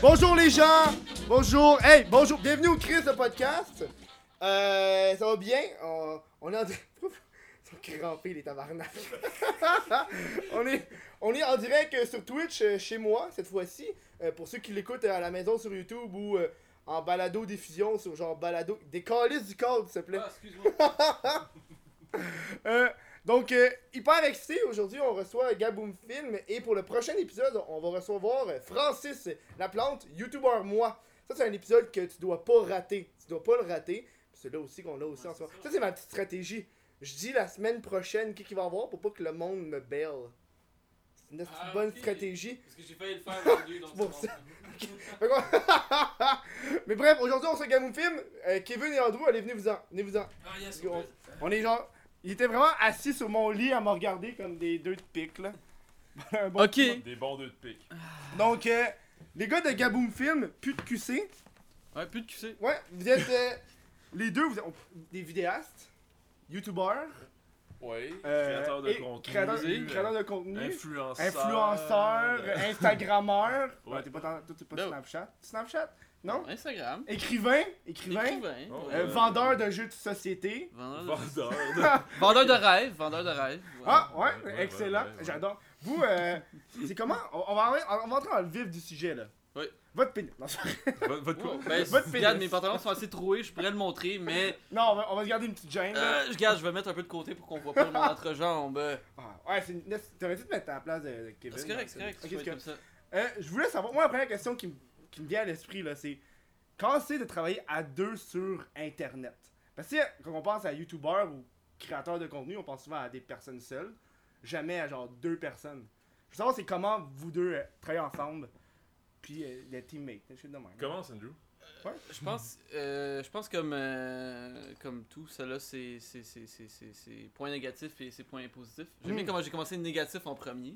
Bonjour les gens! Bonjour! Hey, bonjour! Bienvenue au Chris de podcast! Euh, ça va bien? On, on est en direct. Ils sont crampés les tabarnak. on, est, on est en direct euh, sur Twitch euh, chez moi cette fois-ci. Euh, pour ceux qui l'écoutent à la maison sur YouTube ou euh, en balado diffusion sur genre balado. Des calices du code s'il te plaît. Ah, excuse-moi. Euh, donc, euh, hyper excité, aujourd'hui on reçoit Gaboom Film et pour le prochain épisode, on va recevoir Francis Laplante, YouTuber moi. Ça c'est un épisode que tu dois pas rater, tu dois pas le rater. C'est là aussi qu'on a aussi en ce moment. Ça c'est ma petite stratégie. Je dis la semaine prochaine qui qu'il va y avoir pour pas que le monde me baile. C'est une Ah, bonne stratégie. Parce que j'ai failli le faire aujourd'hui, donc ça. Mais bref, aujourd'hui on se Gaboom Film. Euh, Kevin et Andrew, allez venez vous en, venez vous en. Ah, yes, on on est genre. Il était vraiment assis sur mon lit à me regarder comme des deux de pique là. Un bon Ok. Des bons deux de pique. Donc, euh, les gars de Gaboom Film, plus de QC. Ouais, plus de QC. Ouais, vous êtes euh, les deux, vous êtes des vidéastes, youtubeurs, Oui. euh, créateur de et contenu. créateurs euh, créateurs de contenu, Influenceur. influenceurs, euh, Instagrammeurs. Ouais, Ouais. t'es pas, dans- toi, t'es pas. Snapchat. Snapchat Non? Instagram. Écrivain, écrivain, Écrivain. Oh, euh, ouais. vendeur de jeux de société. Vendeur de... Vendeur. de- Vendeur de rêve. Vendeur de rêve. ouais. Ah, ouais, excellent, ouais, ouais. j'adore. Vous, euh, c'est comment? On, va, on va entrer dans le vif du sujet là. Oui. Votre pénis. Non. Votre- Votre quoi? Ouais, ben, Votre regarde, pénis. mes pantalons sont assez troués, je pourrais le montrer, mais non on, va, on va se garder une petite gêne. euh, je regarde, je vais mettre un peu de côté pour qu'on voit pas mon entrejambe. Ah, ouais, c'est une... T'aurais dû te mettre à la place de, de Kevin. C'est correct, c'est correct. Euh, je voulais savoir, moi la première question qui, me- qui me vient à l'esprit là, c'est quand c'est de travailler à deux sur internet. Parce que quand on pense à youtubeur ou créateur de contenu, on pense souvent à des personnes seules, jamais à genre deux personnes. Je veux savoir c'est comment vous deux euh, travaillez ensemble, puis euh, les teammates, je. Commence, Andrew. Je pense, euh, je pense comme, euh, comme tout, ça là, c'est c'est- c'est- c'est- c'est- c'est points négatifs et c'est points positifs. J'aime bien Hmm. comment j'ai commencé négatif en premier.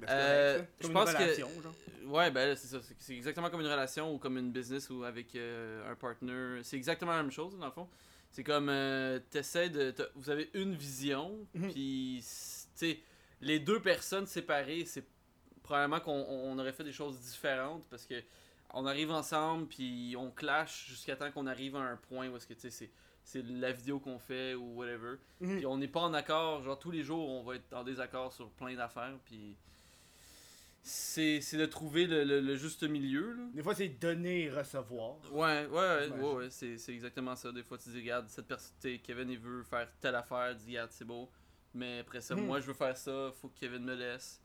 Ben, c'est Euh, correct, je Comme pense une que- relation, genre. Ouais, ben c'est ça. c'est- exactement comme une relation ou comme une business ou avec euh, un partner. C'est exactement la même chose, dans le fond. C'est comme, t'essaies de. Vous avez une vision, Mhm. puis, tu sais, les deux personnes séparées, c'est probablement qu'on on aurait fait des choses différentes parce que on arrive ensemble, puis on clash jusqu'à temps qu'on arrive à un point où est-ce que, tu sais, c'est. C'est la vidéo qu'on fait ou whatever. Mhm. Puis on n'est pas en accord. Genre, tous les jours, on va être en désaccord sur plein d'affaires. Puis c'est c'est de trouver le, le- le juste milieu. Là. Des fois c'est donner et recevoir. Ouais, ouais, ouais, Ouais, c'est c'est exactement ça. Des fois, tu dis, regarde, cette personne, Kevin, il veut faire telle affaire, dis, regarde, c'est beau. Mais après ça, Hmm. moi, je veux faire ça, faut que Kevin me laisse.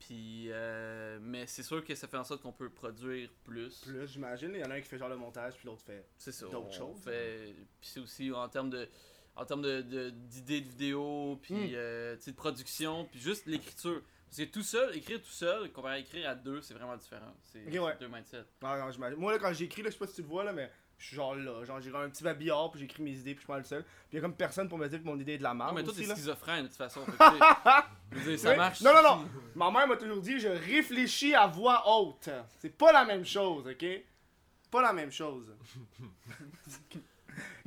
Puis, euh, mais c'est sûr que ça fait en sorte qu'on peut produire plus. Plus j'imagine, il y en a un qui fait genre le montage, puis l'autre fait. D'autres choses. Fait... Puis c'est aussi en termes de en termes de, de- d'idées de, vidéos, puis Mm. euh, de production, puis juste l'écriture. Parce que tout seul, écrire tout seul, comparé à écrire à deux, c'est vraiment différent. C'est Ok, ouais. deux mindsets. Non, non. Moi, là, quand j'écris, là, je sais pas si tu le vois, là, mais je suis genre là. Genre, j'ai un petit babillard, puis j'écris mes idées, puis je suis pas le seul. Puis il y a comme personne pour me dire que mon idée est de la Non, merde. mais toi, t'es schizophrène de toute façon. fait que, tu sais, je veux dire, ça marche. Non, non, non. Ma mère m'a toujours dit, je réfléchis à voix haute. C'est pas la même chose, ok? Pas la même chose.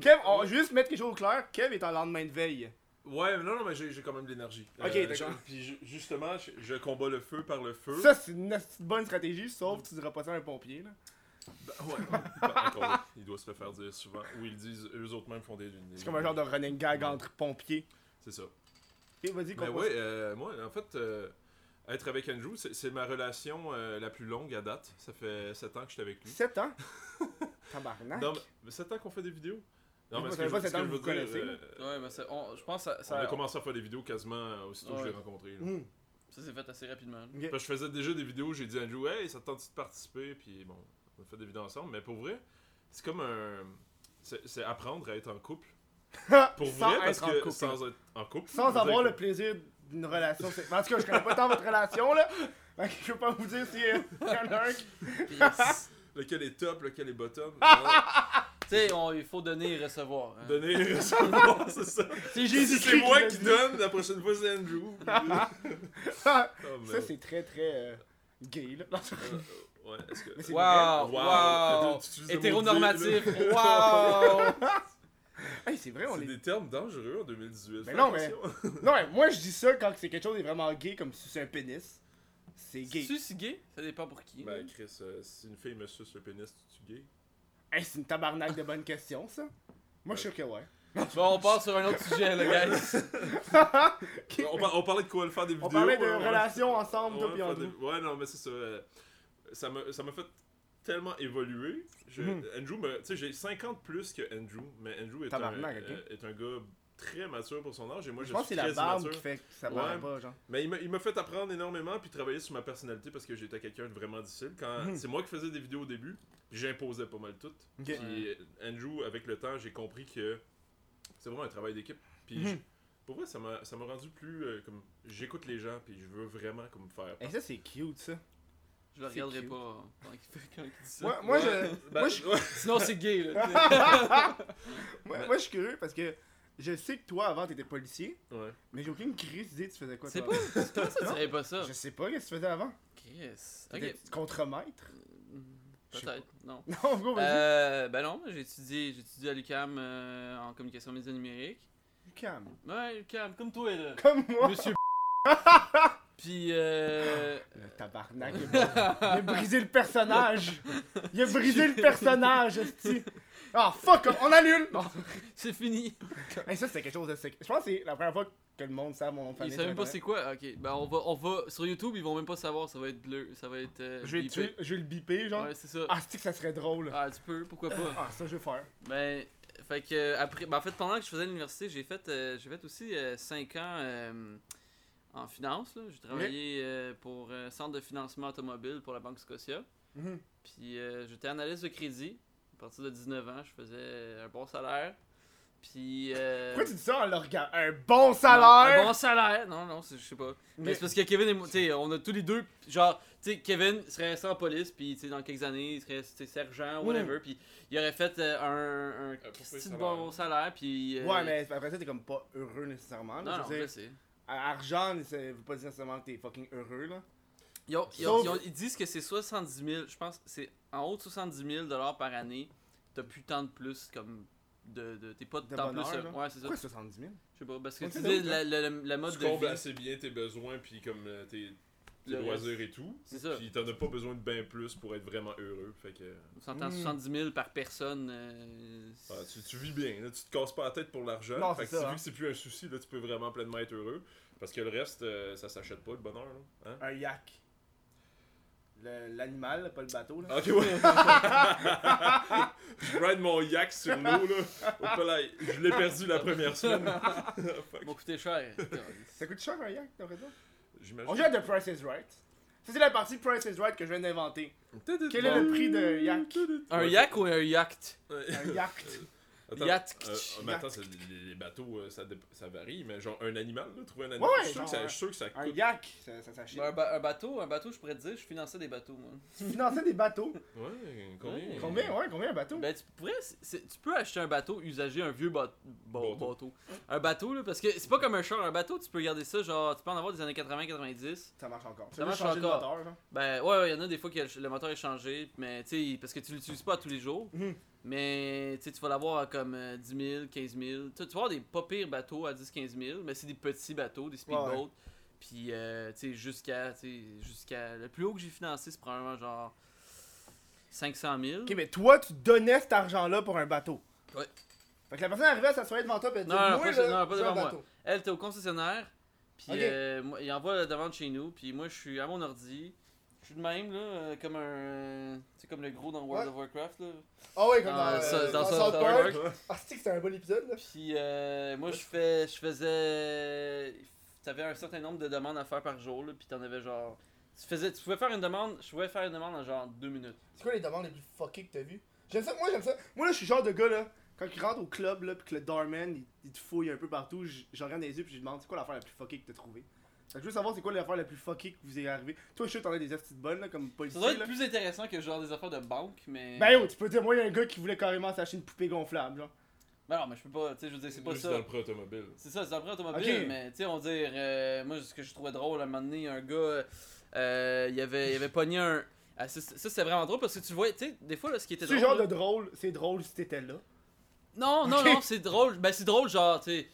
Kev, on va juste mettre quelque chose au clair. Kev est en lendemain de veille. Ouais, mais non, non, mais j'ai quand même de l'énergie. Euh, Ok, d'accord. je- Puis ju- justement, je, je combats le feu par le feu. Ça, c'est une bonne stratégie, sauf que tu diras pas ça à un pompier, là. Ben, ouais, ben, encore là, il doit se le faire dire souvent. Ou ils disent, eux autres même font des. des- C'est comme un genre de running gag entre pompiers. C'est ça. Ok, vas-y, Mais comprends. ouais, euh, moi, en fait, euh, être avec Andrew, c'est c'est ma relation euh, la plus longue à date. Ça fait 7 ans que je suis avec lui. 7 ans? Tabarnak. Non, mais 7 ans qu'on fait des vidéos? Non, mais ça ce que je, pas ce sept que ans je que veux vous dire, connaissez, euh, Ouais, mais ça, on- je pense que ça, on a commencé à faire des vidéos quasiment aussitôt que je Ouais. l'ai rencontré. Hmm. ça s'est fait assez rapidement. Parce que je faisais déjà des vidéos, j'ai dit à Andrew, hey, ça te tente de participer, puis bon, on a fait des vidéos ensemble, mais pour vrai, c'est comme un. C'est apprendre à être en couple. Pour Sans vrai, parce être en que couple. sans être en couple. Sans ça avoir le plaisir d'une relation. En tout cas, je connais pas tant votre relation, là. Fait que je peux pas vous dire si euh, y en a un qui. Que Lequel est top, lequel est bottom. tu sais, il faut donner et recevoir. hein. Donner et recevoir, c'est ça. C'est Si c'est moi qui donne, la prochaine fois c'est Andrew. Ça, Oh, merde. c'est très, très euh, gay, là. Ouais, est-ce que. C'est le mot Hétéronormatif, wow. Hey, c'est vrai, on C'est est. des termes dangereux en 2018. Mais non, mais-. Non, mais moi je dis ça quand c'est quelque chose est vraiment gay, comme si c'est un pénis. C'est gay. Tu si gay? Ça dépend pour qui. Ben, Chris, euh, si une fille me suce le pénis, tu gay? Hey, c'est une tabarnak de bonnes questions, ça. Moi, je suis sûr que ouais. Bon, on part sur un autre sujet, là, guys. on, par- on parlait de quoi? Le faire des vidéos? On parlait de ouais, ouais. relations ensemble, toi Ouais, pis Andrew. des- ouais, non, mais c'est ça. euh, Ça m'a ça m'a fait tellement évoluer. Je- Mhm. Andrew, tu sais, j'ai 50 plus que Andrew, mais Andrew est, un, euh, est un gars très mature pour son âge et moi je, je pense que c'est la barbe immature. qui fait que ça Ouais. pas, genre. Mais il m'a- il m'a fait apprendre énormément puis travailler sur ma personnalité parce que j'étais quelqu'un de vraiment difficile. Quand Mhm. c'est moi qui faisais des vidéos au début, j'imposais pas mal tout. Ok. Puis Andrew, avec le temps, j'ai compris que c'est vraiment un travail d'équipe. Puis Mhm. je- pour vrai, ça m'a ça m'a rendu plus euh, comme j'écoute les gens puis je veux vraiment comme faire. Et ça, c'est cute, ça. Je le regarderai cute. pas quand il, fait- quand il dit ça. Moi, moi, Ouais. je, Ben, moi, je, ouais. Sinon, c'est gay, là. moi, moi, je suis curieux parce que je sais que toi, avant, t'étais policier, Ouais. mais j'ai aucune crise d'idée tu faisais quoi, C'est toi. pas. Toi, ça dirait pas ça. Je sais pas, qu'est-ce que tu faisais avant? Chris. T'étais Ok. contremaître? Sais Peut-être. Non. Non, gros. Euh, ben non, j'ai étudié, j'ai étudié à l'UCAM euh, en communication médias numériques. Calme. Ouais, l'UCAM, comme toi, là. Comme moi. Monsieur Puis, euh, Le tabarnak, il a, il a brisé le personnage. Il a brisé le personnage, esti. Ah, fuck, on annule. Bon. c'est fini. Hey, ça, c'était quelque chose de sec. Je pense que c'est la première fois que le monde sait mon nom de Ils famille. savent même pas c'est quoi. Ok, ben on va, on va sur YouTube, ils vont même pas savoir. Ça va être bleu, ça va être. euh, Je vais, je le biper, genre. Ouais, c'est ça. Ah, c'est que ça serait drôle. Ah, tu peux, pourquoi pas. Ah, ça, je vais faire. Ben, fait que euh, après, ben, en fait, pendant que je faisais l'université, j'ai fait, euh, j'ai fait aussi 5 ans en finance. là. J'ai travaillé euh, pour un centre de financement automobile pour la Banque Scotia. Mhm. Puis euh, j'étais analyste de crédit. À partir de 19 ans, je faisais un bon salaire. Puis. euh, Pourquoi tu dis ça en le? Un bon non, salaire! un bon salaire! Non, non, c'est- je sais pas. Mais Mais- c'est parce que Kevin et moi, tu sais, on a tous les deux, genre, tu sais, Kevin serait resté en police, puis tu sais, dans quelques années, il serait sergent, whatever, puis il aurait fait euh, un, un, le bon salaire, puis. euh, Ouais, mais après ça, t'es comme pas heureux nécessairement. là. Non, argent, ça veut pas dire nécessairement que t'es fucking heureux, là. Ils, ont- ils, Sauf- ils ont- ils disent que c'est 70 000, je pense, que c'est en haut de 70 000 par année, t'as plus tant de plus, comme. De, de, t'es pas De tant bonheur, plus. là. Ouais, c'est ça. Pourquoi 70 000? Je sais pas, parce que tu dis la, la, la, mode Tu de combles vie. assez bien tes besoins puis comme euh, tes, tes Le loisirs et tout. C'est ça. Puis t'en as pas besoin de bien plus pour être vraiment heureux. Fait que On s'entend Mm. 70 000 par personne. euh, ah, tu, tu vis bien. Là, tu te casses pas la tête pour l'argent. Non, Fait c'est que ça, vu hein. que c'est plus un souci, là, tu peux vraiment pleinement être heureux. Parce que le reste, euh, ça s'achète pas le bonheur. Là. Hein? Un yak. Le- L'animal, pas le bateau, là. Ok, ouais. je ride mon yak sur l'eau, là. Au palais. Je l'ai perdu la première semaine. M'a coûté cher. Ça coûte cher un yak, t'as raison? J'imagine. On joue à The Price is Right. Ça, c'est la partie Price is Right que je viens d'inventer. Quel est le prix d'un yak? un yak ou un yacht? Un yacht. Attends, Yacht. euh, euh, mais attends, c'est- les, les bateaux, euh, ça, dé- ça varie, mais genre un animal, là, trouver un animal, Ouais, je, suis sûr genre, que ça, un- je suis sûr que ça Un coûte. yak, ça, ça s'achète. Un, ba- un bateau, un bateau, je pourrais te dire, je finançais des bateaux, moi. Tu finançais des bateaux? Ouais, combien? Ouais. Combien, ouais, combien un bateau? Ben, tu pourrais, c'est- c'est- tu peux acheter un bateau usagé, un vieux ba- ba- Bateau. bateau. Un bateau, là, parce que c'est pas comme un char. Un bateau, tu peux garder ça, genre, tu peux en avoir des années 80-90. Ça marche encore. Ça veux marche encore. moteur, genre? Ben, ouais, ouais, il y en a des fois que le le moteur est changé, mais tu sais, parce que tu l'utilises pas tous les jours. Mhm. Mais tu vas l'avoir à comme euh, 10 000, 15 000. Tu sais, tu vas avoir des pas pires bateaux à 10-15 000, mais c'est des petits bateaux, des speedboats. Puis, euh, jusqu'à. Le plus haut que j'ai financé, c'est probablement genre 500 000. Ok, mais toi, tu donnais cet argent-là pour un bateau. Ouais. Fait que la personne arrivait à s'asseoir devant toi et elle Non, disait non, Moi, pas- là, non, pas je veux un devant moi. bateau. Elle était au concessionnaire, puis Ok. euh, il envoie la demande chez nous, puis moi je suis à mon ordi. Je suis de même, là, euh, comme un. Tu sais, comme le gros dans World of Warcraft, là. Ah ouais, comme Dans, dans, euh, dans South Park. Ah, c'est que c'était un bon épisode, là. Puis euh, moi je fais. Je faisais. T'avais un certain nombre de demandes à faire par jour, là, puis t'en avais genre. Tu, faisais, tu pouvais faire une demande, je pouvais faire une demande en genre deux minutes. C'est quoi les demandes les plus fuckées que t'as vues? J'aime ça, moi j'aime ça. Moi là, je suis genre de gars là, quand il rentre au club là, pis que le doorman il, il te fouille un peu partout, je je regarde dans les yeux pis je lui demande c'est quoi l'affaire la plus fuckée que t'as trouvée? Fait que je veux savoir c'est quoi l'affaire la plus fuckée que vous est arrivé. Toi, je suis t'en as des astuces bonnes là, comme Ça policier. doit être là. plus intéressant que genre des affaires de banque, mais. Ben yo, tu peux dire, moi, il y a un gars qui voulait carrément s'acheter une poupée gonflable, genre. Ben non, mais je peux pas, tu sais, je veux dire, c'est pas Juste ça. dans le prêt automobile. C'est ça, c'est un prêt automobile, Ok. mais tu sais, on va dire, euh, moi, ce que je trouvais drôle, à un moment donné, un gars, euh, il avait, il avait pogné un. Ah, ça, ça, c'est vraiment drôle parce que tu vois, tu sais, des fois, là, ce qui était C'est drôle. le genre là- de drôle, c'est drôle si t'étais là. Non, non, Ok. non, c'est drôle. Ben, c'est drôle, genre, tu sais.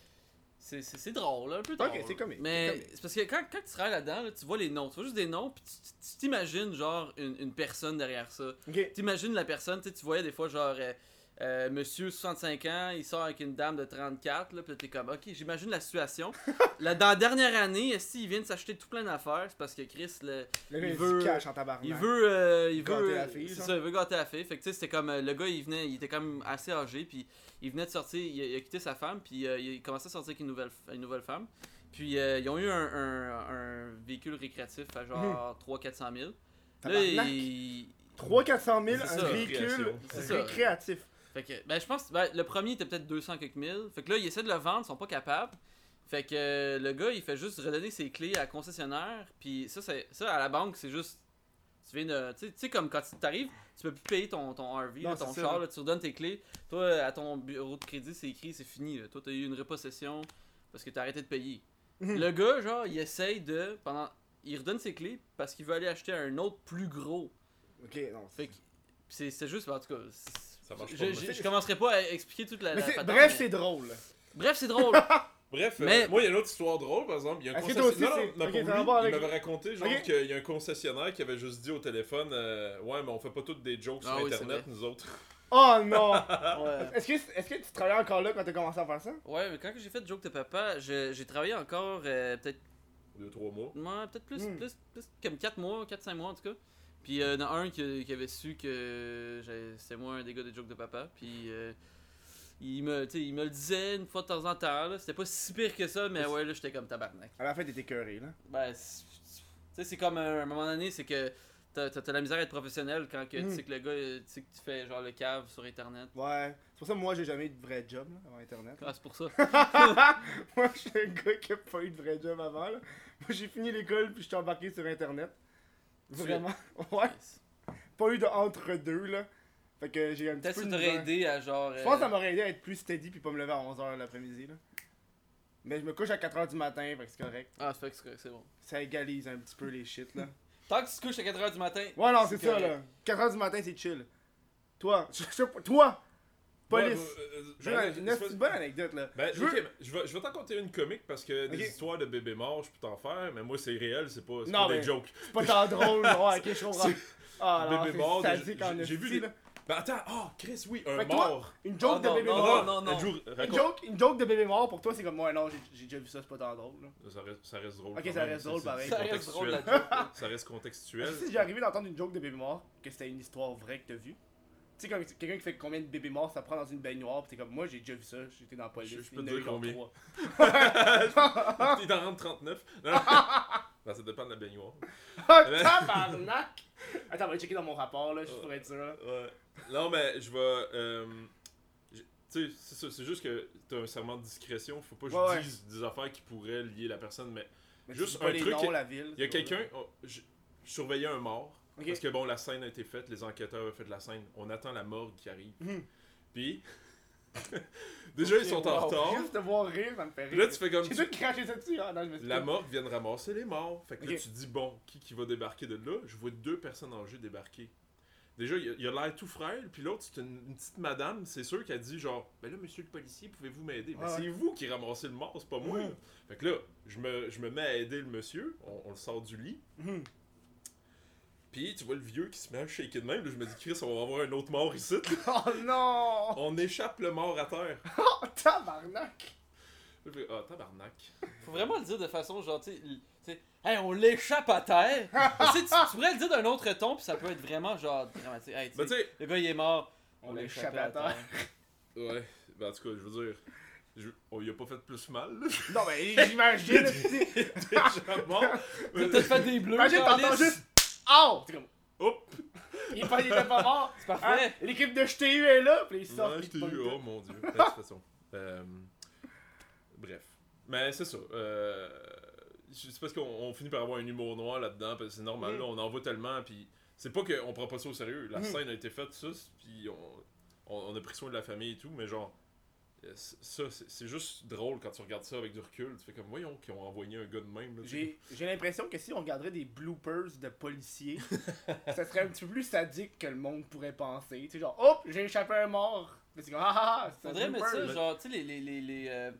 C'est, drôle, un peu drôle. Ok, c'est comique, Mais c'est parce que quand, quand tu travailles là-dedans, là, tu vois les noms. Tu vois juste des noms, puis tu, tu- tu t'imagines, genre, une, une personne derrière ça. Ok. T'imagines la personne, tu sais, tu voyais des fois, genre, euh, euh, monsieur 65 ans, il sort avec une dame de 34, là, pis là, t'es comme, ok, j'imagine la situation. là, dans la dernière année, si il vient de s'acheter tout plein d'affaires, c'est parce que Chris, le, Le gars, Il il veut- en tabarnak. il veut. euh, il Gâter veut la fille, ça, il veut gâter la fille. Fait que tu sais, c'était comme. euh, le gars, il venait. Il était quand même assez âgé. Puis il venait de sortir. Il, a- il a quitté sa femme. Puis euh, il commençait à sortir avec une nouvelle, une nouvelle femme. Puis euh, ils ont eu un, un, un véhicule récréatif à genre 300-400 000. Là, il. 300 000 C'est un ça. véhicule récréatif. Fait que, ben, je pense, ben, le premier était peut-être 200 quelques mille. Fait que là, il essaie de le vendre, ils sont pas capables. Fait que euh, le gars, il fait juste redonner ses clés à la concessionnaire. Puis ça, c'est, ça, à la banque, c'est juste. Tu viens de. Tu sais- comme quand tu t'arrives, tu peux plus payer ton, ton RV, Non, là, ton char, là. tu redonnes tes clés. Toi, à ton bureau de crédit, c'est écrit, c'est fini. Là. Toi, t'as eu une repossession parce que t'as arrêté de payer. Le gars, genre, il essaye de. pendant Il redonne ses clés parce qu'il veut aller acheter un autre plus gros. Ok, non. Fait que. c'est, c'est juste, en tout cas. C'est- Ça marche je, pas, je, commencerai pas à expliquer toute la. Mais la c'est- patente, bref, mais- c'est drôle. Bref, c'est drôle. Bref, euh, Mais- moi, il y a une autre histoire drôle, par exemple. Il y a un concessionnaire. Non, lui, avec- il m'avait raconté, genre, qu'il y a un concessionnaire qui avait juste dit au téléphone euh, Ouais, mais on fait pas toutes des jokes sur Ah oui, Internet, nous autres. Oh non! ouais. Est-ce que, est-ce que tu travaillais encore là quand t'as commencé à faire ça? Ouais, mais quand que j'ai fait Joke de Papa, j'ai travaillé encore euh, peut-être Deux, trois mois. ouais, peut-être plus, Hmm. plus, plus comme 4 mois, 4-5 mois en tout cas. Puis il y en a un qui, qui avait su que c'était moi un des gars des Jokes de Papa. Puis euh, il, me, il me le disait une fois de temps en temps. C'était pas si pire que ça, mais ouais, là j'étais comme tabarnak. À la fin, t'étais cœuré, là. Ben, tu sais, c'est comme euh, à un moment donné, c'est que t'as t'as la misère à être professionnel quand que, tu sais que le gars, euh, tu sais que tu fais genre le cave sur internet. Ouais. C'est pour ça que moi, j'ai jamais eu de vrai job, là, avant Internet. Ah, c'est pour ça. moi, je suis un gars qui a pas eu de vrai job avant, là. Moi, j'ai fini l'école, puis je suis embarqué sur Internet. Vraiment. Ouais. Pas eu de entre-deux, là. Fait que j'ai un petit Peut-être peu t'aurait misère. aidé à genre. Je pense que euh, ça m'aurait aidé à être plus steady puis pas me lever à 11h l'après-midi là. Mais je me couche à 4h du matin, fait que c'est correct. Ah, c'est fait que c'est correct, c'est bon. Ça égalise un petit peu les shit là. Tant que tu te couches à 4h du matin. Ouais non, c'est C'est ça correct. là. 4h du matin, c'est chill. Toi, je- je- toi, police. Ouais, euh, euh, Je- ben, une, pas- une bonne anecdote là. Ben, je veux- ben, je vais, je vais t'en conter une comique parce que des histoires de bébés morts, je peux t'en faire, mais moi c'est réel, c'est pas, Non, pas mais- des jokes. C'est pas tant drôle, ouais, ok, je comprends. Ah non, Bébé mort, j'ai- vu là. Ben attends, oh Chris, oui, un Fait que toi, mort. Une joke Oh, de non, bébé non, mort. non, non. Une raconte. joke, une joke de bébé mort pour toi, c'est comme ouais, non, j'ai déjà vu ça, c'est pas tant drôle là. Ça reste, ça reste drôle. Ok, ça reste drôle, pareil. c'est Ça reste drôle. Ça reste contextuel. Est-ce que si j'ai arrivé d'entendre une joke de bébé mort, que c'était une histoire vraie que t'as vue? Tu sais, comme quelqu'un qui fait combien de bébés morts ça prend dans une baignoire, pis t'es comme, moi j'ai déjà vu ça, j'étais dans la police. Je- je peux te dire combien. Il t'en rentre 39. Non. Ça dépend de la baignoire. Ah, tabarnak! Attends, on va checker dans mon rapport là, je pourrais être sûr. Ouais. Non, mais je vais. euh, tu sais, c'est ça, c'est juste que t'as un serment de discrétion. Faut pas que je ouais. dise des affaires qui pourraient lier la personne, mais Mais Juste un truc noms, qui- la ville. il y a quelqu'un. oh, je surveillais un mort. Parce que bon, la scène a été faite, les enquêteurs ont fait la scène. On attend la morgue qui arrive. Mhm. Puis. déjà, ils sont en retard. Juste de voir rire, ça me fait rire. là, tu fais comme. J'ai tout craché ça dessus, hein, non, je me suis La morgue vient de ramasser les morts. Fait que là, tu dis, bon, qui, qui va débarquer de là? Je vois deux personnes âgées débarquer. Déjà, il a- il a l'air tout frêle, puis l'autre, c'est une, une petite madame, c'est sûr qu'elle dit genre, ben là, monsieur le policier, pouvez-vous m'aider? Mais Ouais, c'est vous qui ramassez le mort, c'est pas moi. Là. Fait que là, je me, je me mets à aider le monsieur, on, on le sort du lit, Mhm. Puis tu vois le vieux qui se met à shaker de même, là, je me dis, Chris, on va avoir un autre mort ici. Oh non! on échappe le mort à terre. Oh tabarnak! Je fais, ah, tabarnak. Faut vraiment le dire de façon genre, tu sais, hey, on l'échappe à terre. tu, sais, tu, tu pourrais le dire d'un autre ton, puis ça peut être vraiment genre dramatique. Hey, tu Ben, sais, tu sais, le gars il est mort, On l'échappe à terre. ouais, ben, en tout cas, je veux dire, je- on y a pas fait plus mal, là. Non, mais j'imagine. déjà mort. Peut-être fait des bleus. Imagine, t'entends juste. Oh! C'est comme. Hop! Il, pas, il était pas mort. C'est parfait. Hein? L'équipe de JTU est là, puis ils sortent. Ouais, pognent Oh mon dieu. De toute façon. Euh, bref. Mais c'est ça. Euh, c'est parce qu'on on finit par avoir un humour noir là-dedans, parce que c'est normal, Mm. là, on en voit tellement, puis c'est pas qu'on prend pas ça au sérieux. La Mm. scène a été faite, ça, puis on, on, on a pris soin de la famille et tout, mais genre, ça, c'est juste drôle quand tu regardes ça avec du recul. Tu fais comme, voyons, qu'ils ont envoyé un gars de même. J'ai j'ai l'impression que si on regarderait des bloopers de policiers, ça serait un petit peu plus sadique que le monde pourrait penser. Tu sais, genre, hop, j'ai échappé à un mort. Mais c'est comme, ah ah, ah, c'est un Faudrait mettre ça, genre, tu sais, les, les, les, les, euh,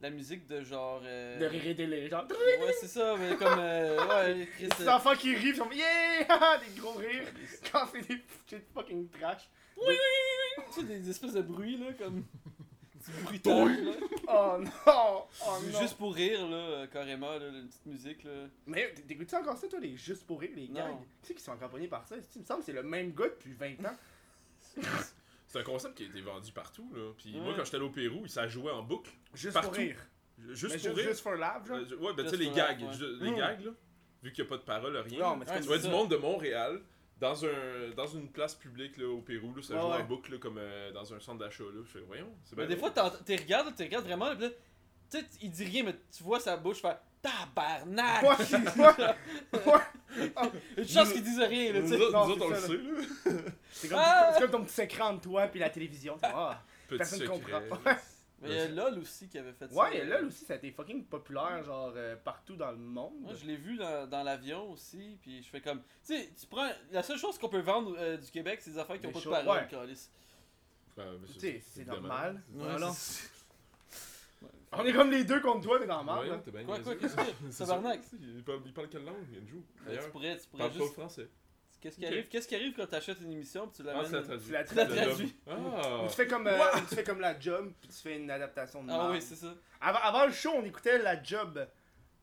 la musique de genre. euh, De rire et délire, genre. Ouais, c'est ça, mais comme. euh, ouais. Des euh, enfants qui rient, ils sont yeah! Des gros rires. Quand c'est des shit fucking trash. Tu sais, des espèces de bruits, là, comme. Du bruitage, là. Oh non! Oh non! Juste pour rire, là, euh, carrément, là, une petite musique, là. Mais t'écoutes-tu encore ça, toi, les juste pour rire, les Non. gags? Tu sais qui sont accompagnés par ça? Il me semble que c'est le même gars depuis 20 ans. C'est un concept qui a été vendu partout, là. Puis Ouais. moi, quand j'étais allé au Pérou, ça jouait en boucle. Juste Partout. pour rire. Juste Mais pour rire. Juste for laugh, genre? Euh, je- ouais, ben tu sais, les gags. ouais. ju- Les Mm. gags, là. Vu qu'il n'y a pas de parole, rien. Non, mais c'est Ouais, Tu vois c'est du ça. monde de Montréal dans, un, dans une place publique là, au Pérou, là, ça Ouais, joue ouais. en boucle là, comme euh, dans un centre d'achat. là. Je fais, voyons, c'est Mais bien des fois, t'es regardes, regardes vraiment, là, pis là, tu sais, il dit rien, mais tu vois sa bouche faire tabarnak! Ouais, ouais, ouais. Une chance qu'il dise rien, là, tu Nous sais. Non, nous autres, on le sait, là. C'est comme, Ah! ton petit écran de toi puis la télévision. Petit Personne secret. comprend. Mais il y a LOL aussi qui avait fait ça. Ouais, là aussi, ça a été fucking populaire, genre, euh, partout dans le monde. Moi, je l'ai vu dans, dans l'avion aussi, puis je fais comme. Tu sais, tu prends. La seule chose qu'on peut vendre euh, du Québec, c'est des affaires qui ont Des pas de parole, ouais. Ouais, mais Tu sais, c'est normal. Ouais, Voilà. On est comme les deux contre toi, mais normal. Ouais, t'es bien Quoi, quoi, qu'est-ce que C'est? Tabarnak. Il parle, il parle quelle langue, Andrew Tu pourrais, tu il pourrais parle pas juste. français. Qu'est-ce qui arrive, qu'est-ce qui arrive quand t'achètes une émission puis tu Ah, la traduit. Tu la Tu l'as traduis. Ah! Ou tu fais comme, euh, ou tu fais comme la job, puis tu fais une adaptation de Ah merde. oui, c'est ça. avant, avant le show, on écoutait la job.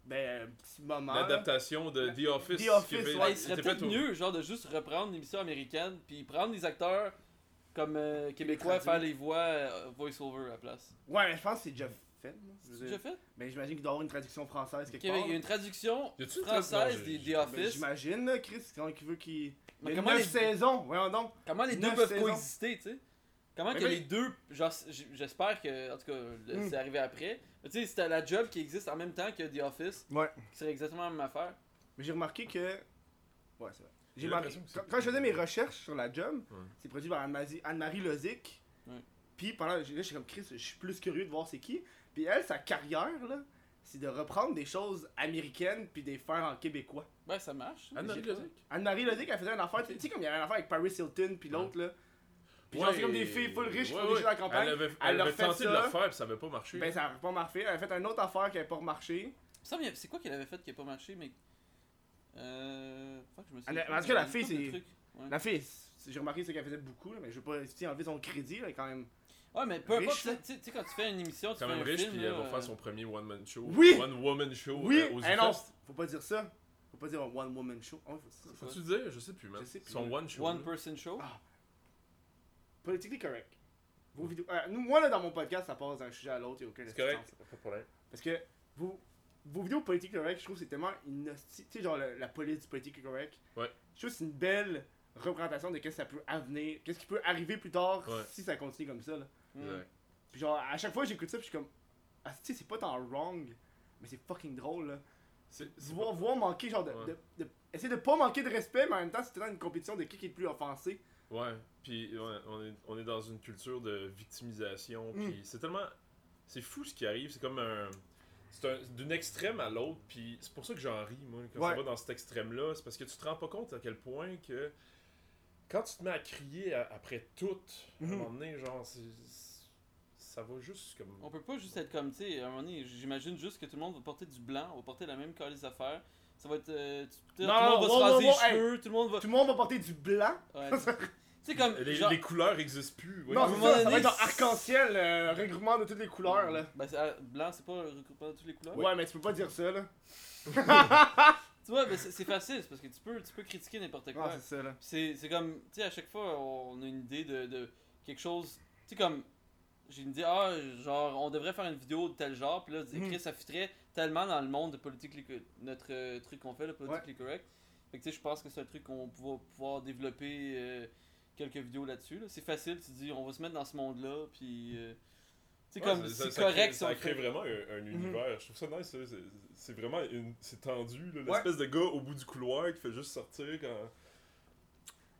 Ben, un petit moment. L'adaptation de The Office. The Office, qui ouais. Il serait peut-être mieux, genre, de juste reprendre l'émission américaine puis prendre des acteurs comme euh, québécois, faire les voix euh, voice-over à la place. Ouais, mais je pense que c'est déjà fait. C'est déjà fait? Ben, j'imagine qu'il doit y avoir une traduction française quelque part. il y a une traduction française des j'ai- Ben, Office. j'imagine, là, Chris, quand il veut qu'il. Mais Il y a comment neuf les- saisons, voyons donc. Comment les deux peuvent saisons. coexister, tu sais? Comment Mais que ben- les deux. J'espère que. En tout cas, le- Mm. c'est arrivé après. Mais tu sais, c'était la job qui existe en même temps que The Office, Ouais. qui serait exactement la même affaire. Mais j'ai remarqué que. Ouais, c'est vrai. J'ai Quand, quand je faisais mes recherches sur la job, Ouais. c'est produit par Anne-Marie Anne-Marie Lozic. Ouais. Puis pendant. Là, je suis comme Chris, je suis plus curieux de voir c'est qui. Puis elle, sa carrière, là, c'est de reprendre des choses américaines puis de les faire en québécois. Ouais, ça marche. Anne-Marie Lozic? Anne-Marie Lozic, elle faisait une affaire. Tu sais, comme il y avait une affaire avec Paris Hilton puis l'autre, là. Puis genre, c'est comme des filles full riches, ouais. riches à la campagne. Elle avait, Elle elle avait fait tenté de ça. le faire, puis ça avait pas marché. Ben, ça a pas marché. Elle a fait une autre affaire qui avait pas marché. Ça, mais c'est quoi qu'elle avait fait qui a pas marché, mais. Euh. Fuck, je me suis. Tout cas, la fille, c'est- Ouais. La fille, j'ai remarqué c'est qu'elle faisait beaucoup, là, mais je veux pas tu sais, enlever son crédit, là, quand même. Ouais, mais peu importe, tu sais- tu quand tu fais une émission, tu quand fais même un riche, film. puis là, elle va euh, faire son premier one-man show. Oui! One-woman show Oui! euh, aux Eh non, faut pas dire ça. Faut pas dire un one woman show. Oh, faut le dire? Je sais plus, man. Je sais plus, Son one show. One là. person show? Ah. Politically correct. Vos vidéos. euh, nous, moi, là, dans mon podcast, ça passe d'un sujet à l'autre, y'a aucun C'est correct. assistance. Pas de problème. Parce que vos, vos vidéos politiquement correct, je trouve que c'est tellement une Tu sais, genre le- la police du politiquement correct. Ouais. Je trouve que c'est une belle représentation de qu'est-ce que ça peut avenir, qu'est-ce qui peut arriver plus tard Ouais. si ça continue comme ça. Là. Mm. Exact. Puis genre, à chaque fois j'écoute ça, puis je suis comme. Ah, tu sais, c'est pas tant wrong, mais c'est fucking drôle là. C'est- c'est Voir, pas- voir manquer, genre, de, Ouais. de, de- Essayer de pas manquer de respect, mais en même temps, c'est dans une compétition de qui qui est le plus offensé. Ouais, puis ouais, on, est, on est dans une culture de victimisation, Mm. puis c'est tellement... C'est fou ce qui arrive, c'est comme un... C'est un- d'une extrême à l'autre, puis c'est pour ça que j'en ris, moi, quand Ouais. ça va dans cet extrême-là, c'est parce que tu te rends pas compte à quel point que... Quand tu te mets à crier à- après tout, à un Mhm. moment donné, genre, c'est- c'est- ça va juste comme... On peut pas juste être comme, tu sais, à un moment donné, j'imagine juste que tout le monde va porter du blanc, on va porter la même calice d'affaires. Ça va être. euh, tu- tout le Non, monde va wow, se raser les cheveux, tout le monde va. Tout le monde va porter du blanc. Ouais, tu sais, comme. Les, genre- les couleurs existent plus. ouais. non, à un c'est moment ça, ça donné, va être c'est- arc-en-ciel, euh, regroupement de toutes les couleurs là. Ben, c'est- ah, blanc, c'est pas regroupement de toutes les couleurs? Ouais, mais tu peux pas dire ça là. Tu vois, ben, c'est facile, parce que tu peux, tu peux critiquer n'importe quoi. Ah, c'est c'est comme, tu sais, à chaque fois, on a une idée de, de quelque chose. Tu sais, comme, j'ai une idée, ah, genre, on devrait faire une vidéo de tel genre, puis là, Mhm. écrire, ça fitterait tellement dans le monde de politique, notre euh, truc qu'on fait, le politically correct. Fait que, tu sais, je pense que c'est un truc qu'on va pouvoir développer euh, quelques vidéos là-dessus. Là. C'est facile, tu dis, on va se mettre dans ce monde-là, puis. euh, Ouais, comme, ça- c'est ça correct crée, si ça crée vraiment un, un Mhm. univers. Je trouve ça nice. ça. C'est- C'est vraiment une... c'est tendu. Ouais. L'espèce de gars au bout du couloir qui fait juste sortir quand.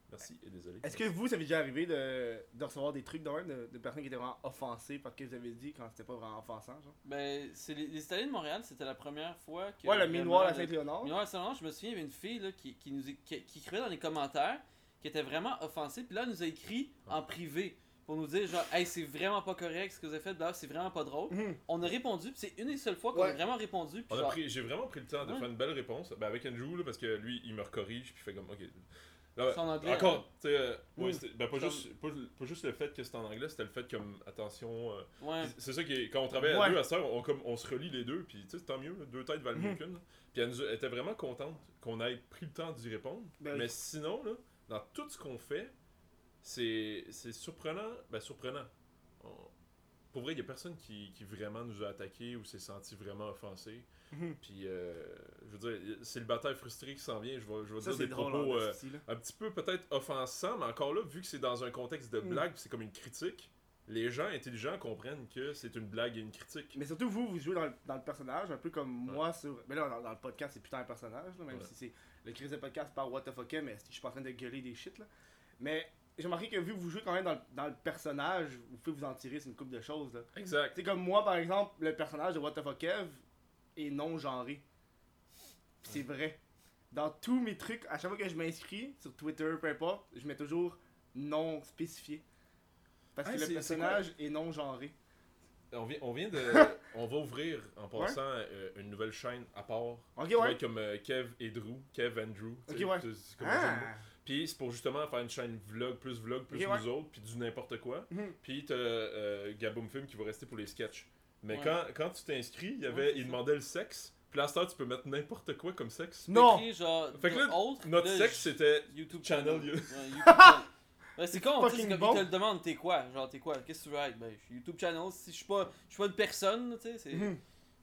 Merci et désolé. Est-ce que vous, ça vous est déjà arrivé de, de recevoir des trucs de même de, de personnes qui étaient vraiment offensées par ce que vous avez dit quand c'était pas vraiment offensant, genre? Ben, c'est les, les Italiens de Montréal, c'était la première fois que. Ouais, le minoir à Saint-Léonard. Ouais, seulement, je me souviens, il y avait une fille là, qui, qui nous qui, qui écrivait dans les commentaires, qui était vraiment offensée, puis là, elle nous a écrit en privé. Pour nous dire genre hey c'est vraiment pas correct ce que vous avez fait là c'est vraiment pas drôle Mhm. on a répondu puis c'est une des seules fois qu'on Ouais. a vraiment répondu a pris- J'ai vraiment pris le temps de Ouais. faire une belle réponse. Ben, avec Andrew, là, parce que lui, il me corrige, puis il fait comme, ok. Là, C'est en anglais, Encore, tu sais, euh, Mm. ben, pas, juste, pas, pas juste le fait que c'était en anglais, c'était le fait comme, attention. euh, ouais C'est ça qui est, quand on travaille à deux à ça, on, comme, on se relie les deux, puis tu sais, c'est tant mieux, deux têtes valent mieux Mhm. qu'une. Puis elle, nous a- elle était vraiment contente qu'on ait pris le temps d'y répondre. Ben oui. Mais sinon, là, dans tout ce qu'on fait, c'est surprenant. Ben, surprenant. On- Pour vrai, il y a personne qui, qui vraiment nous a attaqué ou s'est senti vraiment offensé. Mhm. Puis, euh, je veux dire, c'est le bataille frustré qui s'en vient. Je vais, je vais Ça, dire c'est des drôle. propos en euh, un petit peu peut-être offensants, mais encore là, vu que c'est dans un contexte de Mm. blague, c'est comme une critique, les gens intelligents comprennent que c'est une blague et une critique. Mais surtout, vous, vous jouez dans le, dans le personnage, un peu comme moi sur. Mais là, dans, dans le podcast, c'est putain un personnage, là, même Ouais. si c'est le crise de podcast par What the fuck, mais je suis pas en train de gueuler des shit, là. Mais j'ai remarqué que vu que vous jouez quand même dans, le- dans le personnage, vous pouvez vous en tirer sur une coupe de choses, là. Exact. C'est comme moi, par exemple, le personnage de What the fuck Kev est non genré. C'est vrai. Dans tous mes trucs, à chaque fois que je m'inscris sur Twitter, peu importe, je mets toujours non spécifié. Parce que le personnage est non genré. On vient, on vient de. on va ouvrir en passant euh, une nouvelle chaîne à part. Ok, ouais. comme euh, Kev et Drew. Kev and Drew. Ok, ouais. comme. Ah! Puis c'est pour justement faire une chaîne vlog, plus vlog, plus Ok, ouais. nous autres, puis du n'importe quoi. Mhm. Puis t'as euh, Gaboum Film qui va rester pour les sketchs. Mais Ouais. quand, quand tu t'es inscrit, il, y avait, il demandait le sexe. Puis là, à cette heure, tu peux mettre n'importe quoi comme sexe. Non! écrit, genre Fait que là, autre, Notre là, sexe, c'était YouTube channel, channel. you- Ouais, YouTube channel. Ouais, c'est con, tu sais, Fucking c'est comme bon. ils te le demandent, t'es quoi? Genre, t'es quoi? Qu'est-ce que tu veux être? Ben, je suis YouTube channel. Si je suis pas, je suis pas une personne, tu sais. c'est- Mhm.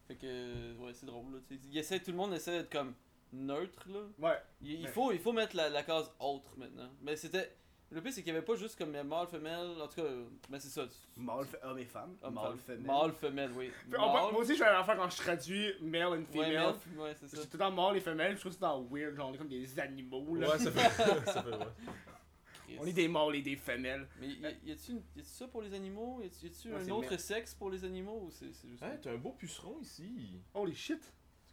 Fait que, ouais, c'est drôle, là. tu sais. Il essaie, tout le monde essaie d'être comme neutre, là. Ouais. Il, il Ouais. faut, il faut mettre la, la case autre maintenant. Mais c'était. Le pire, c'est qu'il y avait pas juste comme mâle, femelle. En tout cas, mais c'est ça. Mâle, homme et femme. Homme, Mâle, femelle. Mâle, femelle, oui. Mâle, moi aussi, je fais la faire quand je traduis male and ouais, female. male, ouais, c'est ça. C'est tout le temps mâle et femelle. Je trouve que c'est dans weird. Genre, on est comme des animaux. Là. Ouais, ça fait. ça fait ouais. On est des mâles et des femelles. Mais y, y a-tu une- y a-tu ça pour les animaux? Y a-tu Ouais, un autre merde. sexe pour les animaux ou c'est juste. Hey, t'as un beau puceron ici. Holy shit.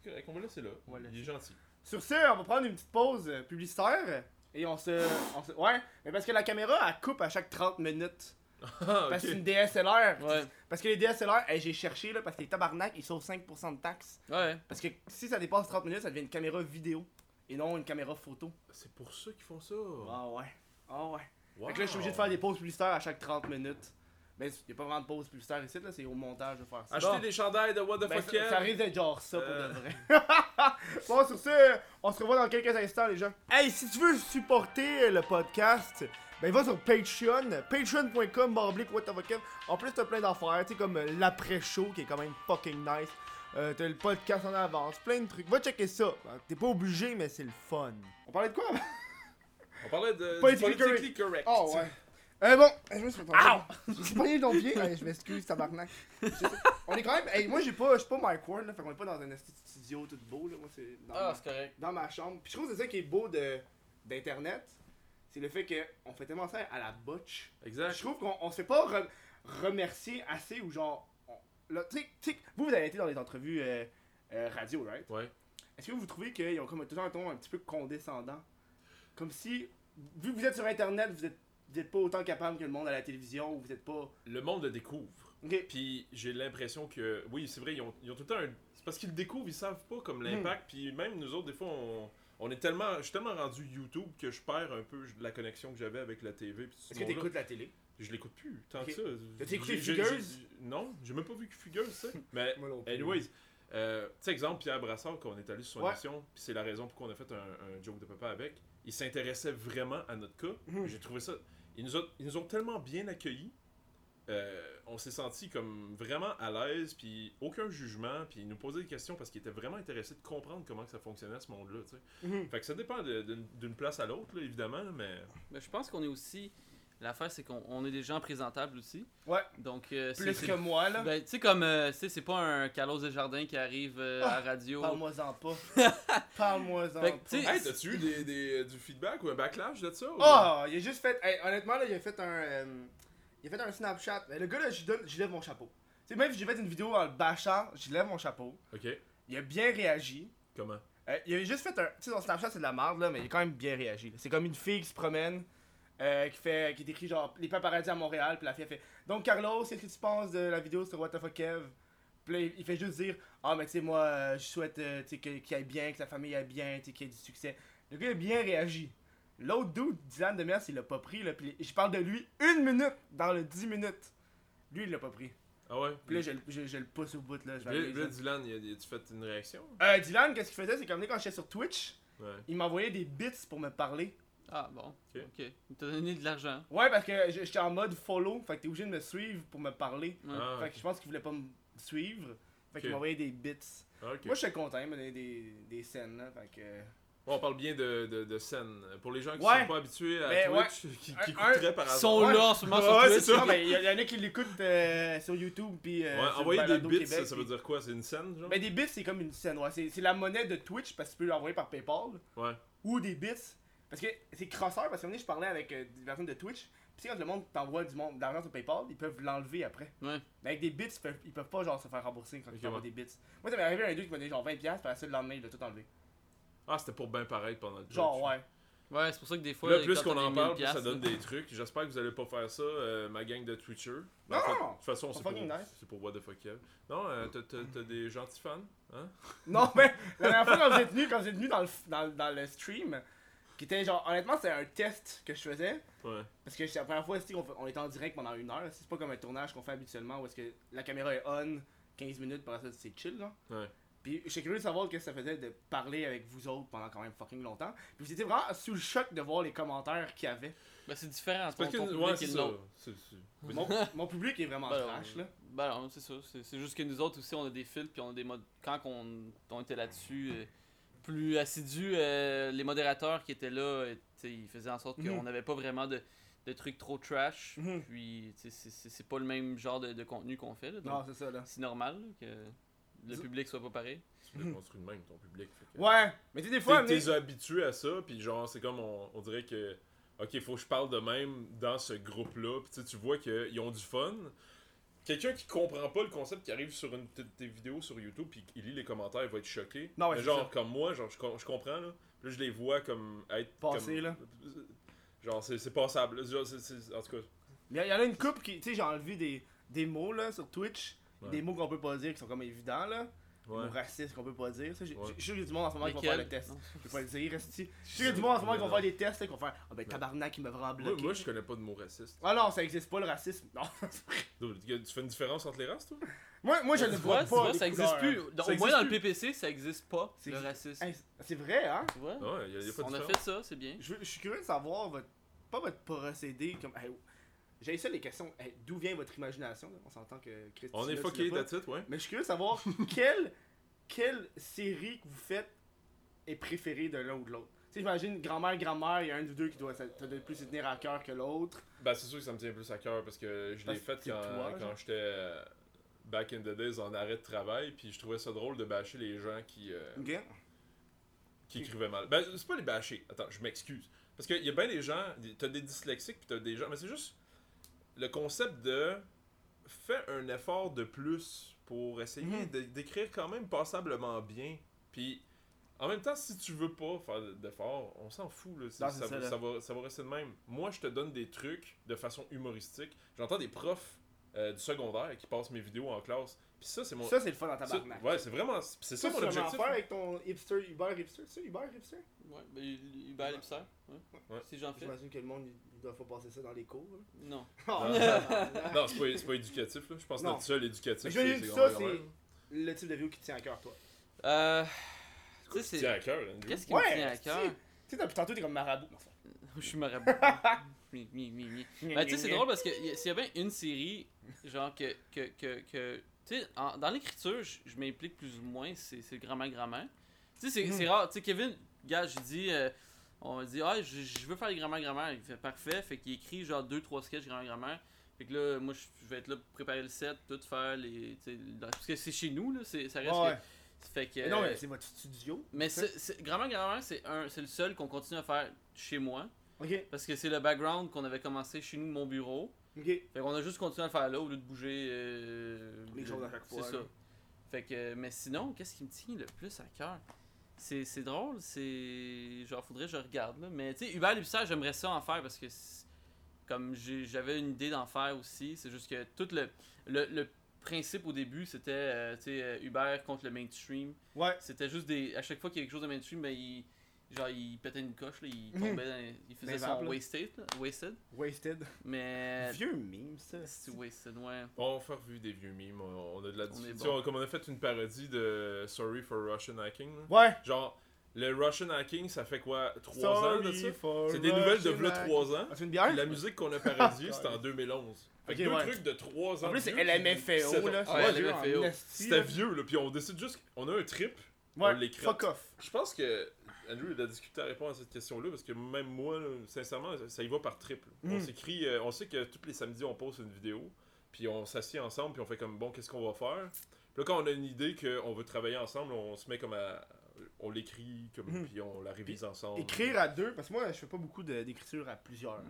C'est correct, on va laisser là. Il est gentil. Sur ce, on va prendre une petite pause euh, publicitaire. Et on se, on se- Ouais, mais parce que la caméra, elle coupe à chaque 30 minutes. Ah, Parce que c'est une DSLR. Ouais, Parce que les DSLR, hey, j'ai cherché là, parce que les tabarnak, ils sauvent 5% de taxes. ouais. Parce que si ça dépasse 30 minutes, ça devient une caméra vidéo. Et non une caméra photo. C'est pour ça qu'ils font ça. Ah ouais. Ah ouais. Wow. Fait que là, je suis obligé de faire des pauses publicitaires à chaque 30 minutes. Mais il n'y a pas vraiment de pause publicitaire ici, là, c'est au montage de faire ça. Acheter Bon. des chandails de What the Ben, fuck ça, risque d'être genre ça pour Euh. de vrai. bon, sur ce, on se revoit dans quelques instants, les gens. Hey, si tu veux supporter le podcast, ben va sur Patreon, patreon.com, barblick, what the fuck. En plus, t'as plein d'affaires, tu sais, comme euh, l'après-show qui est quand même fucking nice. Euh, t'as le podcast en avance, plein de trucs. Va checker ça. Ben, T'es pas obligé, mais c'est le fun. On parlait de quoi? On parlait de politically correct. Oh ouais. Euh, bon, je me suis fait J'ai pogné ton pied, Hey, je m'excuse, tabarnak. On est quand même. Hey, moi, j'ai pas, je suis pas Mike Ward, là, fait qu'on est pas dans un studio tout beau, là. Moi, c'est dans, Ah, ma, c'est correct. dans ma chambre. Puis je trouve que c'est ça qui est beau de d'Internet. C'est le fait qu'on fait tellement ça à la botch. Exact. Je trouve qu'on on se fait pas re- remercier assez ou genre. on- là, tu sais- tu sais, vous, vous avez été dans les entrevues euh, euh, radio, right? Ouais. Est-ce que vous trouvez qu'ils ont comme toujours un ton un petit peu condescendant? Comme si, vu que vous êtes sur Internet, vous êtes, vous êtes pas autant capable que le monde à la télévision, ou vous êtes pas. Le monde le découvre. Puis j'ai l'impression que, oui, c'est vrai, ils ont, ils ont tout le temps un. C'est parce qu'ils le découvrent, ils savent pas comme l'impact. Puis même nous autres, des fois, on, on est tellement. Je suis tellement rendu YouTube que je perds un peu la connexion que j'avais avec la TV. Est-ce que t'écoutes la télé? Je l'écoute plus, tant que ça. T'as-tu écouté Fugueuse? Non, j'ai même pas vu que Fugueuse, ça. Mais, anyways, euh, tu sais, exemple, Pierre Brassard, quand on est allé sur son Ouais. émission, puis c'est la raison pour qu'on a fait un, un joke de papa avec, il s'intéressait vraiment à notre cas. Mhm. J'ai trouvé ça. Ils nous, ont, ils nous ont tellement bien accueillis. euh, on s'est senti comme vraiment à l'aise, puis aucun jugement, puis ils nous posaient des questions parce qu'ils étaient vraiment intéressés de comprendre comment que ça fonctionnait ce monde-là, tu sais. Mhm. Fait que ça dépend d'une place à l'autre, évidemment, mais... Mais je pense qu'on est aussi. L'affaire, c'est qu'on on est des gens présentables aussi. Ouais. Donc, euh, c'est- Plus que moi, là. Ben, tu sais, comme. euh, tu sais, c'est pas un Carlos Desjardins qui arrive euh, Ah, à la radio. Parle-moi-en pas. Parle-moi-en pas. tu sais, Hey, t'as-tu eu des, des- du feedback ou un backlash de ça? ou- Oh, il a juste fait. hey, honnêtement, là, il a fait un. euh, il a fait un Snapchat. Mais le gars, là, je donne, je lève mon chapeau. Tu sais, même si j'ai fait une vidéo en le bâchant, je lève mon chapeau. Ok, Il a bien réagi. comment? Euh, il avait juste fait un. Tu sais, son Snapchat, c'est de la merde, là, mais il a quand même bien réagi. C'est comme une fille qui se promène. Euh, qui fait qui décrit genre les paparazzi à Montréal, puis la fille elle fait Donc Carlos, qu'est-ce que tu penses de la vidéo sur What the fuck Kev Puis là, il- fait juste dire Ah, mais tu sais, moi, euh, je souhaite euh, tu qu'il aille bien, que sa famille aille bien, tu sais, qu'il ait du succès. Le gars a bien réagi. L'autre dude, Dylan Demers, il l'a pas pris, là, puis je parle de lui une minute dans le 10 minutes. Lui, il l'a pas pris. Ah ouais? Puis là, je, le- je, je le pousse au bout, là. Je vais Dylan, a- a-tu fait une réaction? Euh, Dylan, qu'est-ce qu'il faisait? C'est comme quand j'étais sur Twitch, Ouais. il m'envoyait des bits pour me parler. Ah bon. Ok. Il t'a donné de l'argent. Ouais, parce que j'étais en mode follow, fait que t'es obligé de me suivre pour me parler. Ouais. Ah, fait que je pense qu'il voulait pas me suivre. Fait qu'il m'envoyait des bits. Ah, ok. Moi, j'étais content, il me donnait des, des scènes, là. Fait que. Bon, on parle bien de, de, de scène. Pour les gens qui Ouais. sont pas habitués à Ben, Twitch, qui, qui Un- écouteraient par Ils hasard. sont Ouais. là en ce moment sur Twitch. c'est ça. Non, mais il y, en a qui l'écoutent euh, sur YouTube, puis. Euh, Ouais, sur envoyer des bits, Québec, ça, ça veut dire quoi? C'est une scène, genre? Ben, des bits, c'est comme une scène, ouais. C'est c'est la monnaie de Twitch, parce que tu peux l'envoyer par PayPal. Ouais. Ou des bits. Parce que c'est crosseur, parce que un je parlais avec euh, des personnes de Twitch. Puis quand le monde t'envoie du monde de l'argent sur PayPal, ils peuvent l'enlever après. Ouais. Mais avec des bits, ils peuvent, ils peuvent pas genre se faire rembourser quand Ok, tu t'envoies ouais. des bits. Moi, ça m'est arrivé un dude qui m'a donné genre 20$, puis après ça, le lendemain, il a tout enlevé. Ah, c'était pour bien paraître pendant le Genre, Twitch. ouais. Ouais, c'est pour ça que des fois. Là, plus qu'on en parle, 1000 plus ça donne des trucs. J'espère que vous allez pas faire ça, euh, ma gang de Twitchers. Non! De toute façon, C'est pour, nice. c'est pour What the fuck Kev. Non, euh, t'as- des gentils fans? Hein? Non, mais la dernière fois, quand vous êtes venu, quand vous êtes venu dans le, dans, le- dans le stream, qui était genre, honnêtement, c'était un test que je faisais. Ouais. Parce que c'est la première fois tu sais, qu'on on était en direct pendant une heure. C'est pas comme un tournage qu'on fait habituellement où est-ce que la caméra est on 15 minutes, par ça c'est chill là. Ouais. Puis j'étais curieux de savoir ce que ça faisait de parler avec vous autres pendant quand même fucking longtemps. Puis vous étiez vraiment sous le choc de voir les commentaires qu'il y avait. Ben, c'est différent. C'est parce ton- ouais, public c'est et. C'est- c'est- Mon, mon public est vraiment Ben, trash là. Ben non, c'est ça. C'est c'est juste que nous autres aussi, on a des fils, puis on a des modes. Quand on, on était là-dessus, euh, plus assidus, euh, les modérateurs qui étaient là, ils faisaient en sorte Mhm. qu'on n'avait pas vraiment de, de trucs trop trash. Mhm. Puis, c'est- c'est c'est pas le même genre de, de contenu qu'on fait. Là, donc Non, c'est ça là. c'est normal là, que le public soit pas pareil. Tu l'as construit de même, ton public. fait que- Ouais, mais tu des fois, T'es mais- habitué à ça, puis genre, c'est comme on, on dirait que, ok, faut que je parle de même dans ce groupe-là, puis tu sais, tu vois qu'ils ont du fun. Quelqu'un qui comprend pas le concept, qui arrive sur une de tes vidéos sur YouTube, puis il lit les commentaires, il va être choqué. Non, ouais, Mais c'est genre, ça. comme moi, genre, je, je comprends, là. Là, je les vois comme être. Passé, comme- là. Genre, c'est passable. en tout cas, Il y, en a une couple qui, tu sais, j'ai enlevé des, des mots là sur Twitch. Ouais. Des mots qu'on peut pas dire qui sont comme évidents là. Ouais. mots racistes qu'on peut pas dire. Ouais. Je suis a du monde en ce moment qui va faire le test. Je vais pas le dire. Je suis du monde en ce moment qui va faire des tests là, qui vont faire Ah ben Non. tabarnak, il m'a vraiment Moi, bloqué. moi, je connais pas de mots racistes. Ah non, ça existe pas le racisme. Non. Dude, Tu fais une différence entre les races, toi? Moi, moi je ne vois, pas. vois, ça existe couleurs. plus. Au moins dans le. PPC, ça existe pas, C'est- le racisme. Hey, c'est vrai, hein? Tu vois? Ouais, il y a, y a pas de On a fait ça, c'est bien. Je suis curieux de savoir votre. Pas votre procédé comme. J'ai ça les questions. Hey, D'où vient votre imagination? là? On s'entend que Christy, On est fucké, it, ouais. Mais je suis curieux de savoir quelle, quelle série que vous faites est préférée de l'un ou de l'autre. Tu sais, j'imagine grand-mère, grand-mère, il y a un ou deux qui doit, doit plus se tenir à cœur que l'autre. Ben, c'est sûr que ça me tient plus à cœur parce que je l'ai fait quand, toi, quand j'étais euh, back in the days en arrêt de travail, puis je trouvais ça drôle de bâcher les gens qui, euh, qui écrivaient mal. Ben, c'est pas les bâcher, attends, je m'excuse. Parce qu'il y a bien des gens, t'as des dyslexiques, puis t'as des gens, mais c'est juste le concept de fais un effort de plus pour essayer de- d'écrire quand même passablement bien. Puis en même temps, si tu veux pas faire d'effort, on s'en fout. Là. Non, ça, ça, va, ça, va, ça va rester de même. Moi, je te donne des trucs de façon humoristique. J'entends des profs euh, du secondaire qui passent mes vidéos en classe. Puis ça, c'est mon. Ça, c'est le fun dans ta ça- tabarnak. ouais, c'est vraiment. C'est ça, Ça, mon tu objectif. faire avec ton hipster, Uber hipster. C'est ça, Uber hipster? Ouais, ben, bat l'épiceur. Ouais. Ouais. Si j'en fais. J'imagine que le monde, il doit pas passer ça dans les cours. là. Non. Oh, Non. c'est pas, c'est pas éducatif. Là. Je pense que notre seul éducatif, Mais c'est ça, c'est le type de vidéo qui te tient à cœur, toi. Euh. Tu Tiens sais, c'est. à cœur. Qu'est-ce qui Ouais, me tient à cœur? Tu sais, depuis tantôt, t'es comme marabout. Ça- Je suis marabout. Mi, mi, mi, mi. Ben, tu sais, c'est drôle parce que y a- s'il y avait une série, genre que. que, que, que tu sais, en- dans l'écriture, je je m'implique plus ou moins, c'est c'est grand-mère, grand-mère. Tu sais, c'est c'est rare. Tu sais, Kevin, gars, j'ai dit. euh, on dit, ah, je, je veux faire les grand-mère, grand-mère. Il fait parfait. Fait qu'il écrit genre 2-3 sketchs grand-mère, grand-mère. Fait que là, moi, je vais être là pour préparer le set, tout faire les. Parce que c'est chez nous, là. c'est- Ça reste. Ouais. que- fait que. Mais non, euh, mais c'est votre studio. mais ça. c'est- c'est- un- c'est le seul qu'on continue à faire chez moi. Parce que c'est le background qu'on avait commencé chez nous, mon bureau. ok. Fait qu'on a juste continué à le faire là au lieu de bouger. euh, Les choses à chaque fois, C'est ça. Fait que, mais sinon, qu'est-ce qui me tient le plus à cœur? C'est c'est drôle, c'est. Genre, faudrait que je regarde là. Mais tu sais, Hubert Lipsard, j'aimerais ça en faire parce que. comme j'avais une idée d'en faire aussi. C'est juste que tout le, le, le principe au début, c'était euh, tu sais, euh, Uber contre le mainstream. Ouais. C'était juste des. À chaque fois qu'il y a quelque chose de mainstream, ben, il, genre, il pétait une coche, là, il Mhm. tombait dans- Il faisait son là. wasted, là, wasted. Wasted. Mais. Vieux meme, ça. C'est wasted, ouais. On va faire vu des vieux memes, on, a de la discussion. bon. Comme on a fait une parodie de Sorry for Russian Hacking. là. Ouais. Genre, le Russian Hacking, ça fait quoi 3 ans de ça? C'est des nouvelles de hack. 3 ans. Ah, c'est une bière? Puis la musique qu'on a parodiée, c'était en 2011. Fait que Ok, deux ouais. trucs de 3 ans. En plus, c'est LMFAO, 17 ans. là. Ouais, LMFAO. C'était là. vieux, là. Puis on décide juste. On a un trip. On Ouais, l'écrit. fuck off. Je pense que Andrew il a difficulté à répondre à cette question-là parce que même moi, là, sincèrement, ça- y va par trip. là. On Mm. s'écrit, euh, on sait que tous les samedis on poste une vidéo, puis on s'assied ensemble, puis on fait comme bon, qu'est-ce qu'on va faire? Puis là, quand on a une idée qu'on veut travailler ensemble, on se met comme à. On l'écrit, comme, Mhm. puis on la révise ensemble. Écrire à deux, parce que moi, je fais pas beaucoup d'écriture à plusieurs.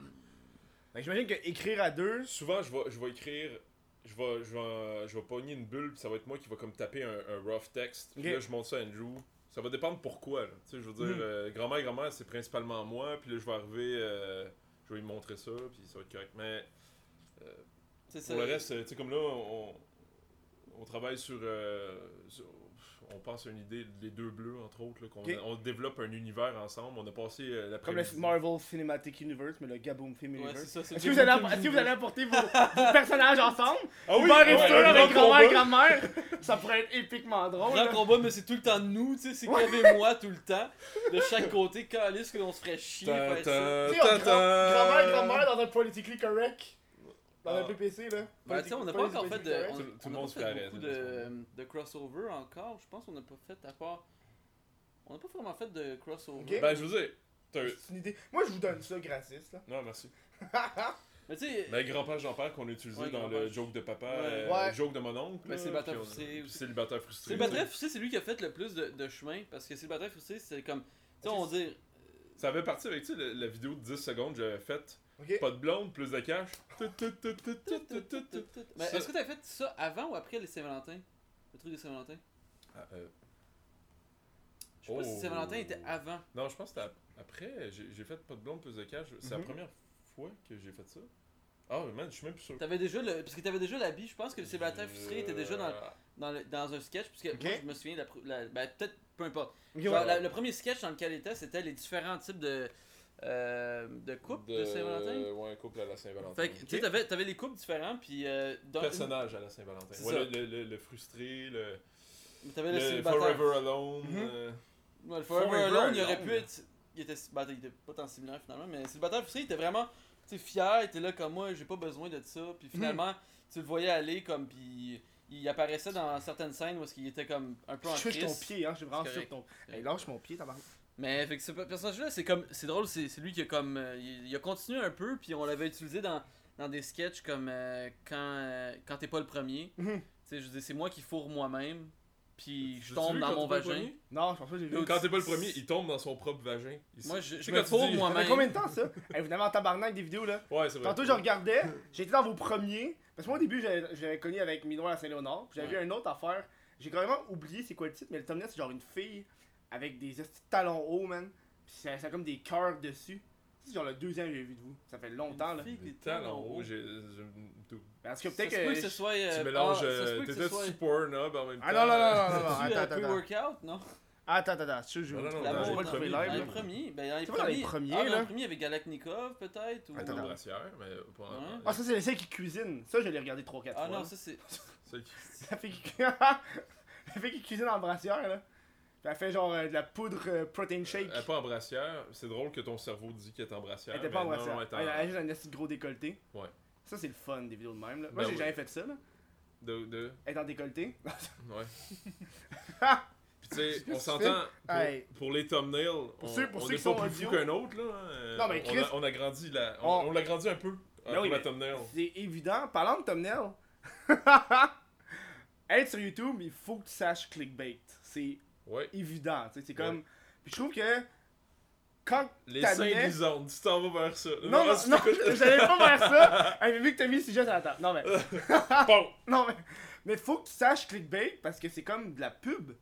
Que J'imagine que écrire à deux, Souvent, je vais, je vais écrire. Je vais, je, vais, je vais pogner une bulle, puis ça va être moi qui va comme taper un, un rough text. Puis là, je monte ça à Andrew. Ça va dépendre pourquoi. là. Tu sais, je veux dire, Mhm. euh, grand-mère, grand-mère, c'est principalement moi. Puis là, je vais arriver, euh, je vais lui montrer ça, puis ça va être correct. Mais ça. pour le reste, euh, tu sais, comme là, on, on travaille sur, euh, sur- On pense à une idée, les deux bleus, entre autres, qu'on on développe un univers ensemble. On a passé euh, comme le. Marvel Cinematic Universe, mais le Gaboom Film Ouais, Universe. Est-ce que, le vous allez Gaboom app- est-ce que vous allez apporter vos, vos personnages ensemble? Ah oui, Hubert et ouais, un avec grand grand-mère grand-mère? Ça pourrait être épiquement drôle. Grand là. combat, mais c'est tout le temps de nous, tu sais, c'est Kev et moi tout le temps. De chaque côté, calice qu'on se ferait chier grand-mère et grand-mère dans un politically correct. Dans Ah. un PPC, là. Ben, tu sais, on n'a pas encore fait de, on, Tout- le monde se fait beaucoup de, de crossover encore. Je pense qu'on n'a pas fait à part. On n'a pas vraiment fait de crossover. Ben, je dire, t'as- C'est une idée. Moi, je vous donne ça gratis, là. Non, merci. Mais tu sais, Ben, grand-père, Jean-Père qu'on a utilisé Ouais, dans grand-père. le joke de papa, Ouais. euh, Ouais. joke de mon oncle. Ben, célibataire frustré. Célibataire frustré. c'est Célibataire frustré, c'est lui qui a fait le plus de, de chemin. Parce que Célibataire frustré, c'est comme. Tu sais, on dit. Ça avait parti avec, tu sais, la, la vidéo de 10 secondes, j'avais fait Pas de blonde, plus de cash. Mais est-ce que t'as fait ça avant ou après les Saint-Valentin? Le truc de Saint-Valentin? Ah, euh, Je sais pas si Oh. Saint-Valentin était avant. non, je pense que c'était ap- après. J'ai fait pas de blonde, plus de cash. C'est la Mhm. première fois que j'ai fait ça. Ah, man, je suis même plus sûr. T'avais déjà le. Parce que t'avais déjà l'habit, je pense que le Célibataire frustré était déjà dans, dans, le- dans un sketch. Parce que moi, je me souviens, de la, la- ben, peut-être, peu importe. Ok, Genre, ouais. la- le premier sketch dans lequel il était, c'était les différents types de, euh, de couples de, Saint-Valentin? Ouais, couple à la Saint-Valentin. Fait que, tu sais, t'avais, t'avais les couples différents, puis euh, dans une- Personnage à la Saint-Valentin. Ouais, le, le, le- le frustré, le, t'avais le, le. Forever Alone. Mhm. euh, Ouais, le Forever, Forever Alone, il aurait pu être. Il était, ben, il était pas tant similaire finalement, mais célibataire frustré, il était vraiment tu fier, il était là comme moi, j'ai pas besoin de ça. Puis finalement, tu le voyais aller comme, puis il apparaissait dans certaines scènes où il était comme un peu en Je touche ton crise. pied, hein, j'ai vraiment sur ton. Hey, lâche mon pied, tabarnak. Mais fait que ce personnage-là, c'est comme, c'est drôle, c'est c'est lui qui a comme, euh, il, il a continué un peu, puis on l'avait utilisé dans, dans des sketchs comme euh, quand, euh, quand t'es pas le premier. Mhm. Tu sais, je dis, c'est moi qui fourre moi-même, puis je tombe dans mon vagin. Non, je pense pas que j'ai vu. Quand t'es pas le premier, il tombe dans son propre vagin. Il- Moi, je, je sais, me fourre dis- Ça fait moi-même. combien de temps ça? Hey, Vous n'avez en tabarnak des vidéos là Ouais, c'est vrai. Tantôt je regardais, j'étais dans vos premiers. Parce que moi au début j'avais j'avais connu avec Minois à Saint-Léonard. puis J'avais Ouais. vu une autre affaire. J'ai carrément oublié c'est quoi le titre, mais le thumbnail c'est genre une fille avec des talons hauts, man. Puis ça, ça a comme des cœurs dessus. C'est genre le deuxième que j'ai vu de vous. Ça fait longtemps là. Fille Des talons hauts. j'ai. Parce que peut-être que. que ce soit. euh, Tu mélanges. ah, ce T'étais sur Pornhub en même temps. Ah non, non, non, non, non, non, attends, attends, pre-workout, non? Attends, attends, attends, je Non, non, non, vais les pas dans- le trouver premiers, les live. là. premiers, ben dans les dans les premiers. premiers, ah, dans là? les premiers avec Galaknikov peut-être ou... Attends, En attends. brassière, mais pas. Ah, ça c'est celle qui cuisine. Ça je l'ai regardé 3-4 Ah fois. non, là. ça c'est. Fille qui... la fille qui cuisine en brassière, là. Elle fait genre euh, de la poudre euh, protein shake. Elle est pas en brassière. C'est drôle que ton cerveau dit qu'elle est en brassière. Elle était pas en mais brassière. non, Elle elle est en- a juste un petit gros décolleté. Ouais. Ça, c'est le fun des vidéos de même. Là. Moi, Ben j'ai oui. jamais fait ça. Là. De. de... Être en décolleté. Ouais. Puis tu sais, on s'entend. Pour, Hey. pour les thumbnails, on, ceux- pour on ceux est qui pas sont plus audio. fou qu'un autre, là. euh, Non, mais on, Chris- a, on a grandi la. On, On- on l'a grandi un peu. euh, Ben pour la mais- thumbnail. C'est évident. Parlant de thumbnail, être sur YouTube, il faut que tu saches clickbait. C'est Ouais. évident. tu sais, C'est comme. Puis je trouve que. Quand Les seins lisantes, tu t'en vas vers ça. Non, non, non, j'allais pas faire ça. Mais vu que t'as mis le sujet sur la table. Non, mais. Bon. Non, mais. Mais faut que tu saches clickbait parce que c'est comme de la pub.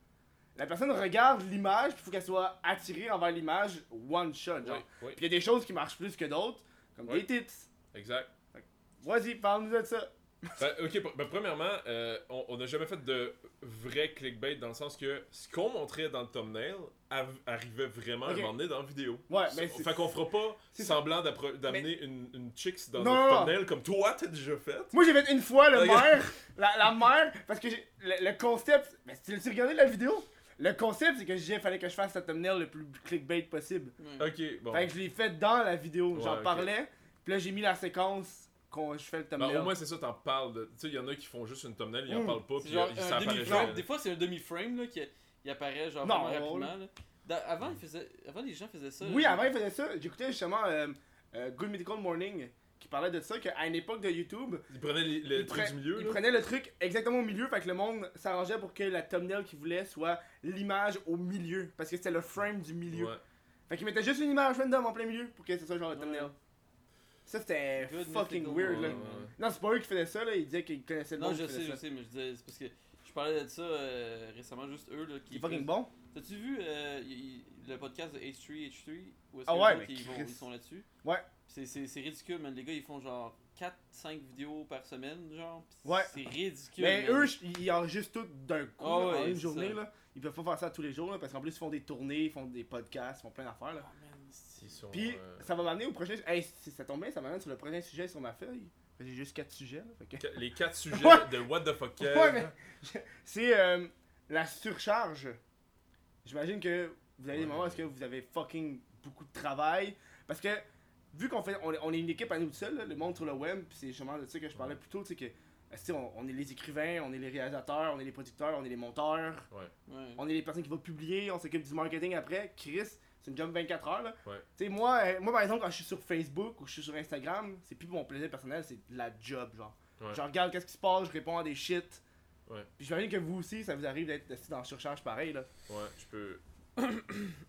La personne regarde l'image, puis faut qu'elle soit attirée envers l'image one shot. Genre. Oui, oui. Puis il y a des choses qui marchent plus que d'autres, comme Ouais. des tits, Exact. Vas-y, parle-nous de ça. Ben, ok, ben, premièrement, euh, on n'a jamais fait de vrai clickbait dans le sens que ce qu'on montrait dans le thumbnail arrivait vraiment à un moment donné dans la vidéo. Ouais, mais c'est- fait qu'on fera pas semblant d'amener une, une chicks dans Non, notre non, non. thumbnail comme toi t'as déjà fait. Moi, j'ai fait une fois le maire, la, la mère, parce que le, le concept. Mais tu l'as regardé la vidéo? Le concept, c'est que j'ai fallait que je fasse ce thumbnail le plus clickbait possible. Ok, bon. Fait que je l'ai fait dans la vidéo. Ouais, J'en parlais, puis là, j'ai mis la séquence qu'on je fais le Ben, thumbnail. au moins c'est ça, t'en parles. de- Tu sais, il y en a qui font juste une thumbnail, ils en Mm. parlent pas, C'est puis genre euh, un ça apparaît jamais. Des fois, c'est un demi-frame là, qui il apparaît genre Non, rapidement. Là. Avant, ils faisaient... avant, les gens faisaient ça. Oui, avant, il faisait ça. J'écoutais justement euh, euh, Good Medical Morning qui parlait de ça, qu'à une époque de YouTube, Ils prenaient le il, truc pre- du milieu. il là. prenait le truc exactement au milieu, fait que le monde s'arrangeait pour que la thumbnail qu'il voulait soit l'image au milieu, parce que c'était le frame du milieu. Ouais. Fait qu'il mettait juste une image random en plein milieu pour que ce soit genre le Ouais. Ça c'était fucking mythical weird là. Ouais, moment. ouais. Non, c'est pas eux qui faisaient ça là, ils disaient qu'ils connaissaient le Non, monde je qui sais, je ça. sais, mais je disais, c'est parce que je parlais de ça euh, récemment, juste eux là. Qui C'est fucking bon. T'as-tu vu euh, y- y- le podcast de H3H3 où est-ce Ah que ouais, les ils, vont- Chris. ils sont là-dessus? Ouais. C'est, c'est, c'est ridicule, man. Les gars, ils font genre 4-5 vidéos par semaine, genre. pis Ouais. C'est ridicule. Mais man. eux, ils enregistrent tout d'un coup Ah là, en une journée ça. là. Ils peuvent pas faire ça tous les jours là, parce qu'en plus ils font des tournées, ils font des podcasts, ils font plein d'affaires là. Sont, Puis euh, ça va m'amener au prochain. Hey, ça tombe bien, ça m'amène sur le prochain sujet sur ma feuille. J'ai juste 4 sujets là. fait que- qu- Les quatre sujets Ouais. de What the fuck. Ouais, mais- C'est euh, la surcharge. J'imagine que vous avez des Ouais. moments où est-ce que vous avez fucking beaucoup de travail. Parce que, vu qu'on fait, on est, on est une équipe à nous tout seuls, là, le monde sur le web, puis c'est justement de ça que je parlais plus tôt, tu sais, que, euh, on est les écrivains, on est les réalisateurs, on est les producteurs, on est les monteurs, Ouais. on est les personnes qui vont publier, on s'occupe du marketing après. Chris, c'est une job 24 heures, là. Ouais. Tu sais, moi, euh, moi, par exemple, quand je suis sur Facebook ou je suis sur Instagram, c'est plus mon plaisir personnel, c'est de la job, genre. Ouais. Je regarde qu'est-ce qui se passe, je réponds à des shit. Ouais. Puis j'imagine que vous aussi, ça vous arrive d'être assis dans la surcharge pareil, là. Ouais, je peux.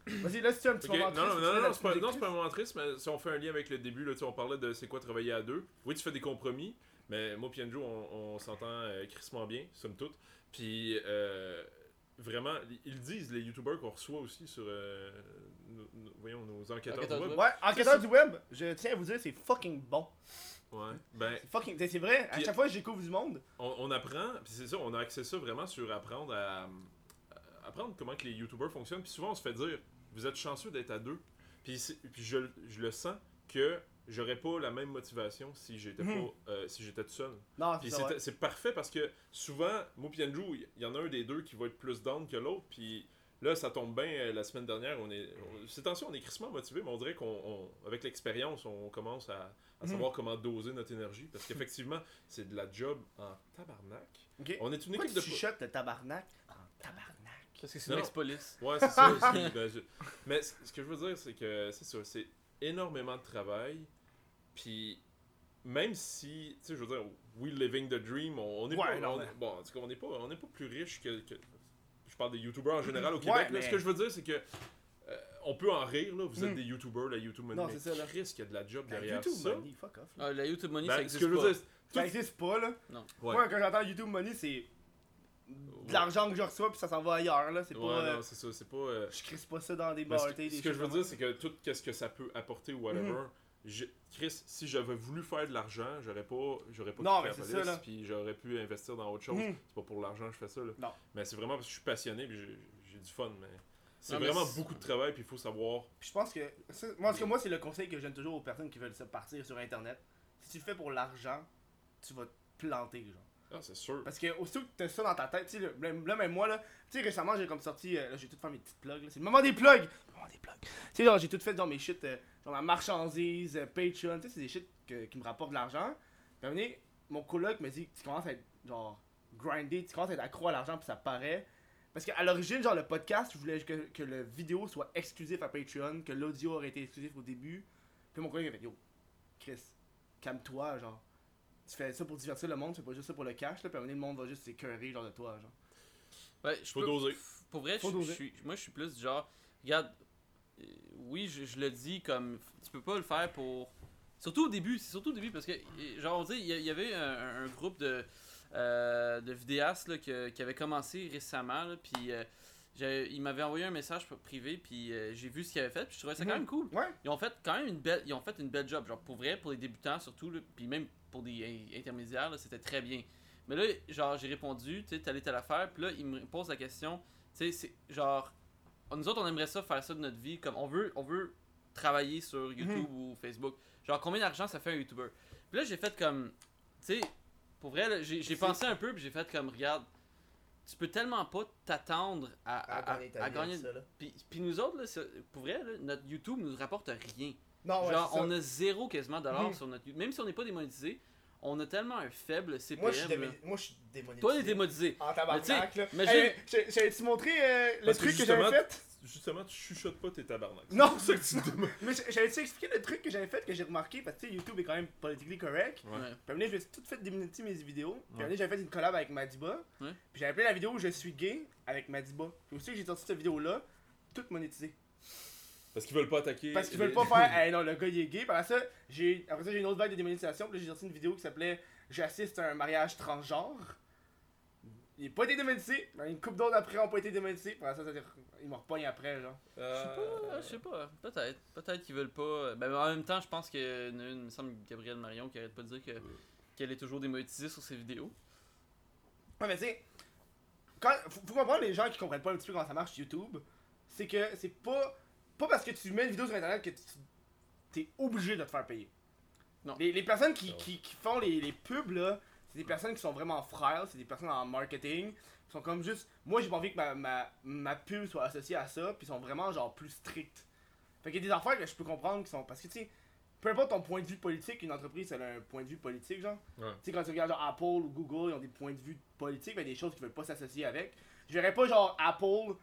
Vas-y, là, si tu as un petit Ok, moment Non, triste, non, non, non, c'est pas, non, c'est pas un moment triste, mais si on fait un lien avec le début, là, tu on parlait de c'est quoi travailler à deux. Oui, tu fais des compromis, mais moi on, on s'entend euh, crissement bien, somme toute. Puis, euh, vraiment, ils disent, les youtubeurs qu'on reçoit aussi sur euh, nos, nos- voyons, nos enquêteurs Enquêteurs du web. Ouais, enquêteur du web, je tiens à vous dire, c'est fucking bon. Ouais. Ben, C'est fucking. C'est vrai, à chaque fois que je découvre du monde. on, on apprend, puis c'est ça, on a accès ça vraiment sur apprendre à, à apprendre comment que les youtubeurs fonctionnent. Puis souvent, on se fait dire, vous êtes chanceux d'être à deux. Puis, c'est- puis je, je le sens que j'aurais pas la même motivation si j'étais Mhm. pas euh, si j'étais tout seul. Non, c'est c'est ouais. c'est parfait parce que souvent, moi et Andrew, il y en a un des deux qui va être plus down que l'autre. Puis là, ça tombe bien. euh, La semaine dernière, on est. on- Ces temps-ci, on est crissement motivé, mais on dirait qu'on, on- avec l'expérience, on commence à, à savoir comment doser notre énergie. Parce qu'effectivement, c'est de la job en tabarnak. On est une Pourquoi équipe tu de. chuchotes le tabarnak en tabarnak? Parce que c'est Non. l'ex-police. Ouais, c'est ça ben, je- Mais c- ce que je veux dire, c'est que c'est ça, c'est énormément de travail. Puis même si, tu sais, je veux dire, we living the dream, on, on est Ouais, pas, non, on- mais- bon, en tout cas, on n'est pas, on n'est pas plus riche que, que- je parle des youtubeurs en général au Ouais, Québec. là. mais- Ce que je veux dire, c'est que euh, on peut en rire là. Vous êtes Mm. des youtubeurs, la YouTube money, Non, c'est ça, là. Chris, qu'il y a de la job Ben, derrière YouTube ça. Money, fuck off. là. Ah, la YouTube Money, Ben, ça ce existe que je veux pas. dire, c'est- Ça existe pas, là. ouais. Moi, quand j'entends YouTube Money, c'est de l'argent que je reçois, puis ça s'en va ailleurs, là. C'est Ouais, pas. euh, non, c'est ça, c'est pas. euh, Je crisse pas ça dans des ce, parties, des ce que je veux dire, c'est que tout ce que ça peut apporter ou whatever, Mhm. Je- Chris, si j'avais voulu faire de l'argent, j'aurais pas, j'aurais pas Non, là. puis j'aurais pu investir dans autre chose. Mhm. C'est pas pour l'argent que je fais ça. Là. Non. Mais c'est vraiment parce que je suis passionné, puis j'ai, du fun. Mais c'est vraiment beaucoup de travail, puis il faut savoir. Puis je pense que. moi, en tout cas, moi, c'est le conseil que je donne toujours aux personnes qui veulent se partir sur Internet. Si tu le fais pour l'argent, tu vas te planter, genre. Ah, c'est sûr. Parce que aussitôt que t'as ça dans ta tête, tu sais, là, même moi, là, tu sais, récemment, j'ai comme sorti, euh, là, j'ai tout fait mes petites plugs, c'est le moment des plugs! Le moment des plugs. Tu sais, genre, j'ai tout fait dans mes shit, euh, genre ma marchandise, euh, Patreon, tu sais, c'est des shit que- qui me rapportent de l'argent. Puis donné, mon coloc me dit, tu commences à être, genre, grindé, tu commences à être accro à l'argent, puis ça paraît. Parce qu'à l'origine, genre, le podcast, je voulais que, que le vidéo soit exclusif à Patreon, que l'audio aurait été exclusif au début. Puis mon collègue a fait, yo, Chris, calme-toi, genre. Tu fais ça pour divertir le monde, tu fais pas juste ça pour le cash, là, puis à un moment donné, le monde va juste s'écœurer, genre, de toi, genre. Ouais, je Faut peux- doser. Pour vrai, Faut je, doser. je suis, moi je suis plus du genre, regarde, euh, oui, je, je le dis comme, tu peux pas le faire pour. Surtout au début, c'est surtout au début parce que, euh, genre, on dit, il y, avait un, un groupe de, euh, de vidéastes là, que- qui avait commencé récemment, là, puis euh, il m'avait envoyé un message privé, puis euh, j'ai vu ce qu'il avait fait, puis je trouvais ça quand Mhm. même cool. Ouais. Ils ont fait quand même une belle, ils ont fait une belle job, genre pour vrai, pour les débutants surtout, là, puis même pour des in- intermédiaires, c'était très bien. Mais là, genre, j'ai répondu, tu sais, et telle affaire, puis là, il me pose la question, tu sais, c'est genre, nous autres, on aimerait ça faire ça de notre vie, comme on veut, on veut travailler sur YouTube ou Facebook. Genre, combien d'argent ça fait un YouTuber? Puis là, j'ai fait comme, tu sais, pour vrai, j'ai pensé un peu, puis j'ai fait comme, regarde, tu peux tellement pas t'attendre à, à, À à gagner- puis, nous autres, là, pour vrai, là, notre YouTube nous rapporte rien. Non, ouais, Genre, on a zéro quasiment dollar sur notre YouTube. Même si on n'est pas démonétisé, on a tellement un faible CPM. Moi, je suis moi, je suis démonétisé. Toi, t'es démonétisé. En tabarnak, là. Hey, j'ai- J'allais-tu montrer euh, le truc que j'avais fait? Justement, tu chuchotes pas tes tabarnak. Non. C'est ça que tu demandes. Mais j'allais-tu expliquer le truc que j'avais fait que j'ai remarqué? Parce que tu sais, YouTube est quand même politiquement correct. Ouais. Puis donné, je me suis tout fait démonétiser mes vidéos. Puis donné, j'avais fait une collab avec Madiba. Ouais. Puis j'avais appelé la vidéo Je suis gay avec Madiba. Puis aussi que j'ai sorti cette vidéo-là, toute monétisée. Parce qu'ils veulent pas attaquer. Parce qu'ils veulent pas faire Hey non, le gars il est gay. Après ça, j'ai après ça, j'ai une autre vague de démonétisation. Puis là, j'ai sorti une vidéo qui s'appelait J'assiste à un mariage transgenre. Il n'a pas été démonétisé. Mais une couple d'autres après ont pas été démonétisés. Après ça, ça dire, il me repogne après. Genre. Je sais Euh, pas, je sais pas. Peut-être. Peut-être qu'ils veulent pas. Ben, en même temps, je pense que une, il me semble Gabrielle Marion qui arrête pas de dire que qu'elle est toujours démonétisée sur ses vidéos. Ouais, mais tu sais, quand- faut, faut comprendre les gens qui comprennent pas un petit peu comment ça marche YouTube. C'est que c'est pas. Pas parce que tu mets une vidéo sur internet que tu t'es obligé de te faire payer. Non. Les, les personnes qui, Non. qui, qui font les, les pubs là, c'est des personnes qui sont vraiment frêles, c'est des personnes en marketing, qui sont comme juste. Moi j'ai pas envie que ma, ma, ma pub soit associée à ça, puis ils sont vraiment genre plus stricts. Fait qu'il y a des affaires que je peux comprendre qui sont. Parce que tu sais, peu importe ton point de vue politique, une entreprise elle a un point de vue politique, genre. Ouais. Tu sais, quand tu regardes genre Apple ou Google, ils ont des points de vue politiques, mais des choses qu'ils veulent pas s'associer avec. Je verrais pas genre Apple,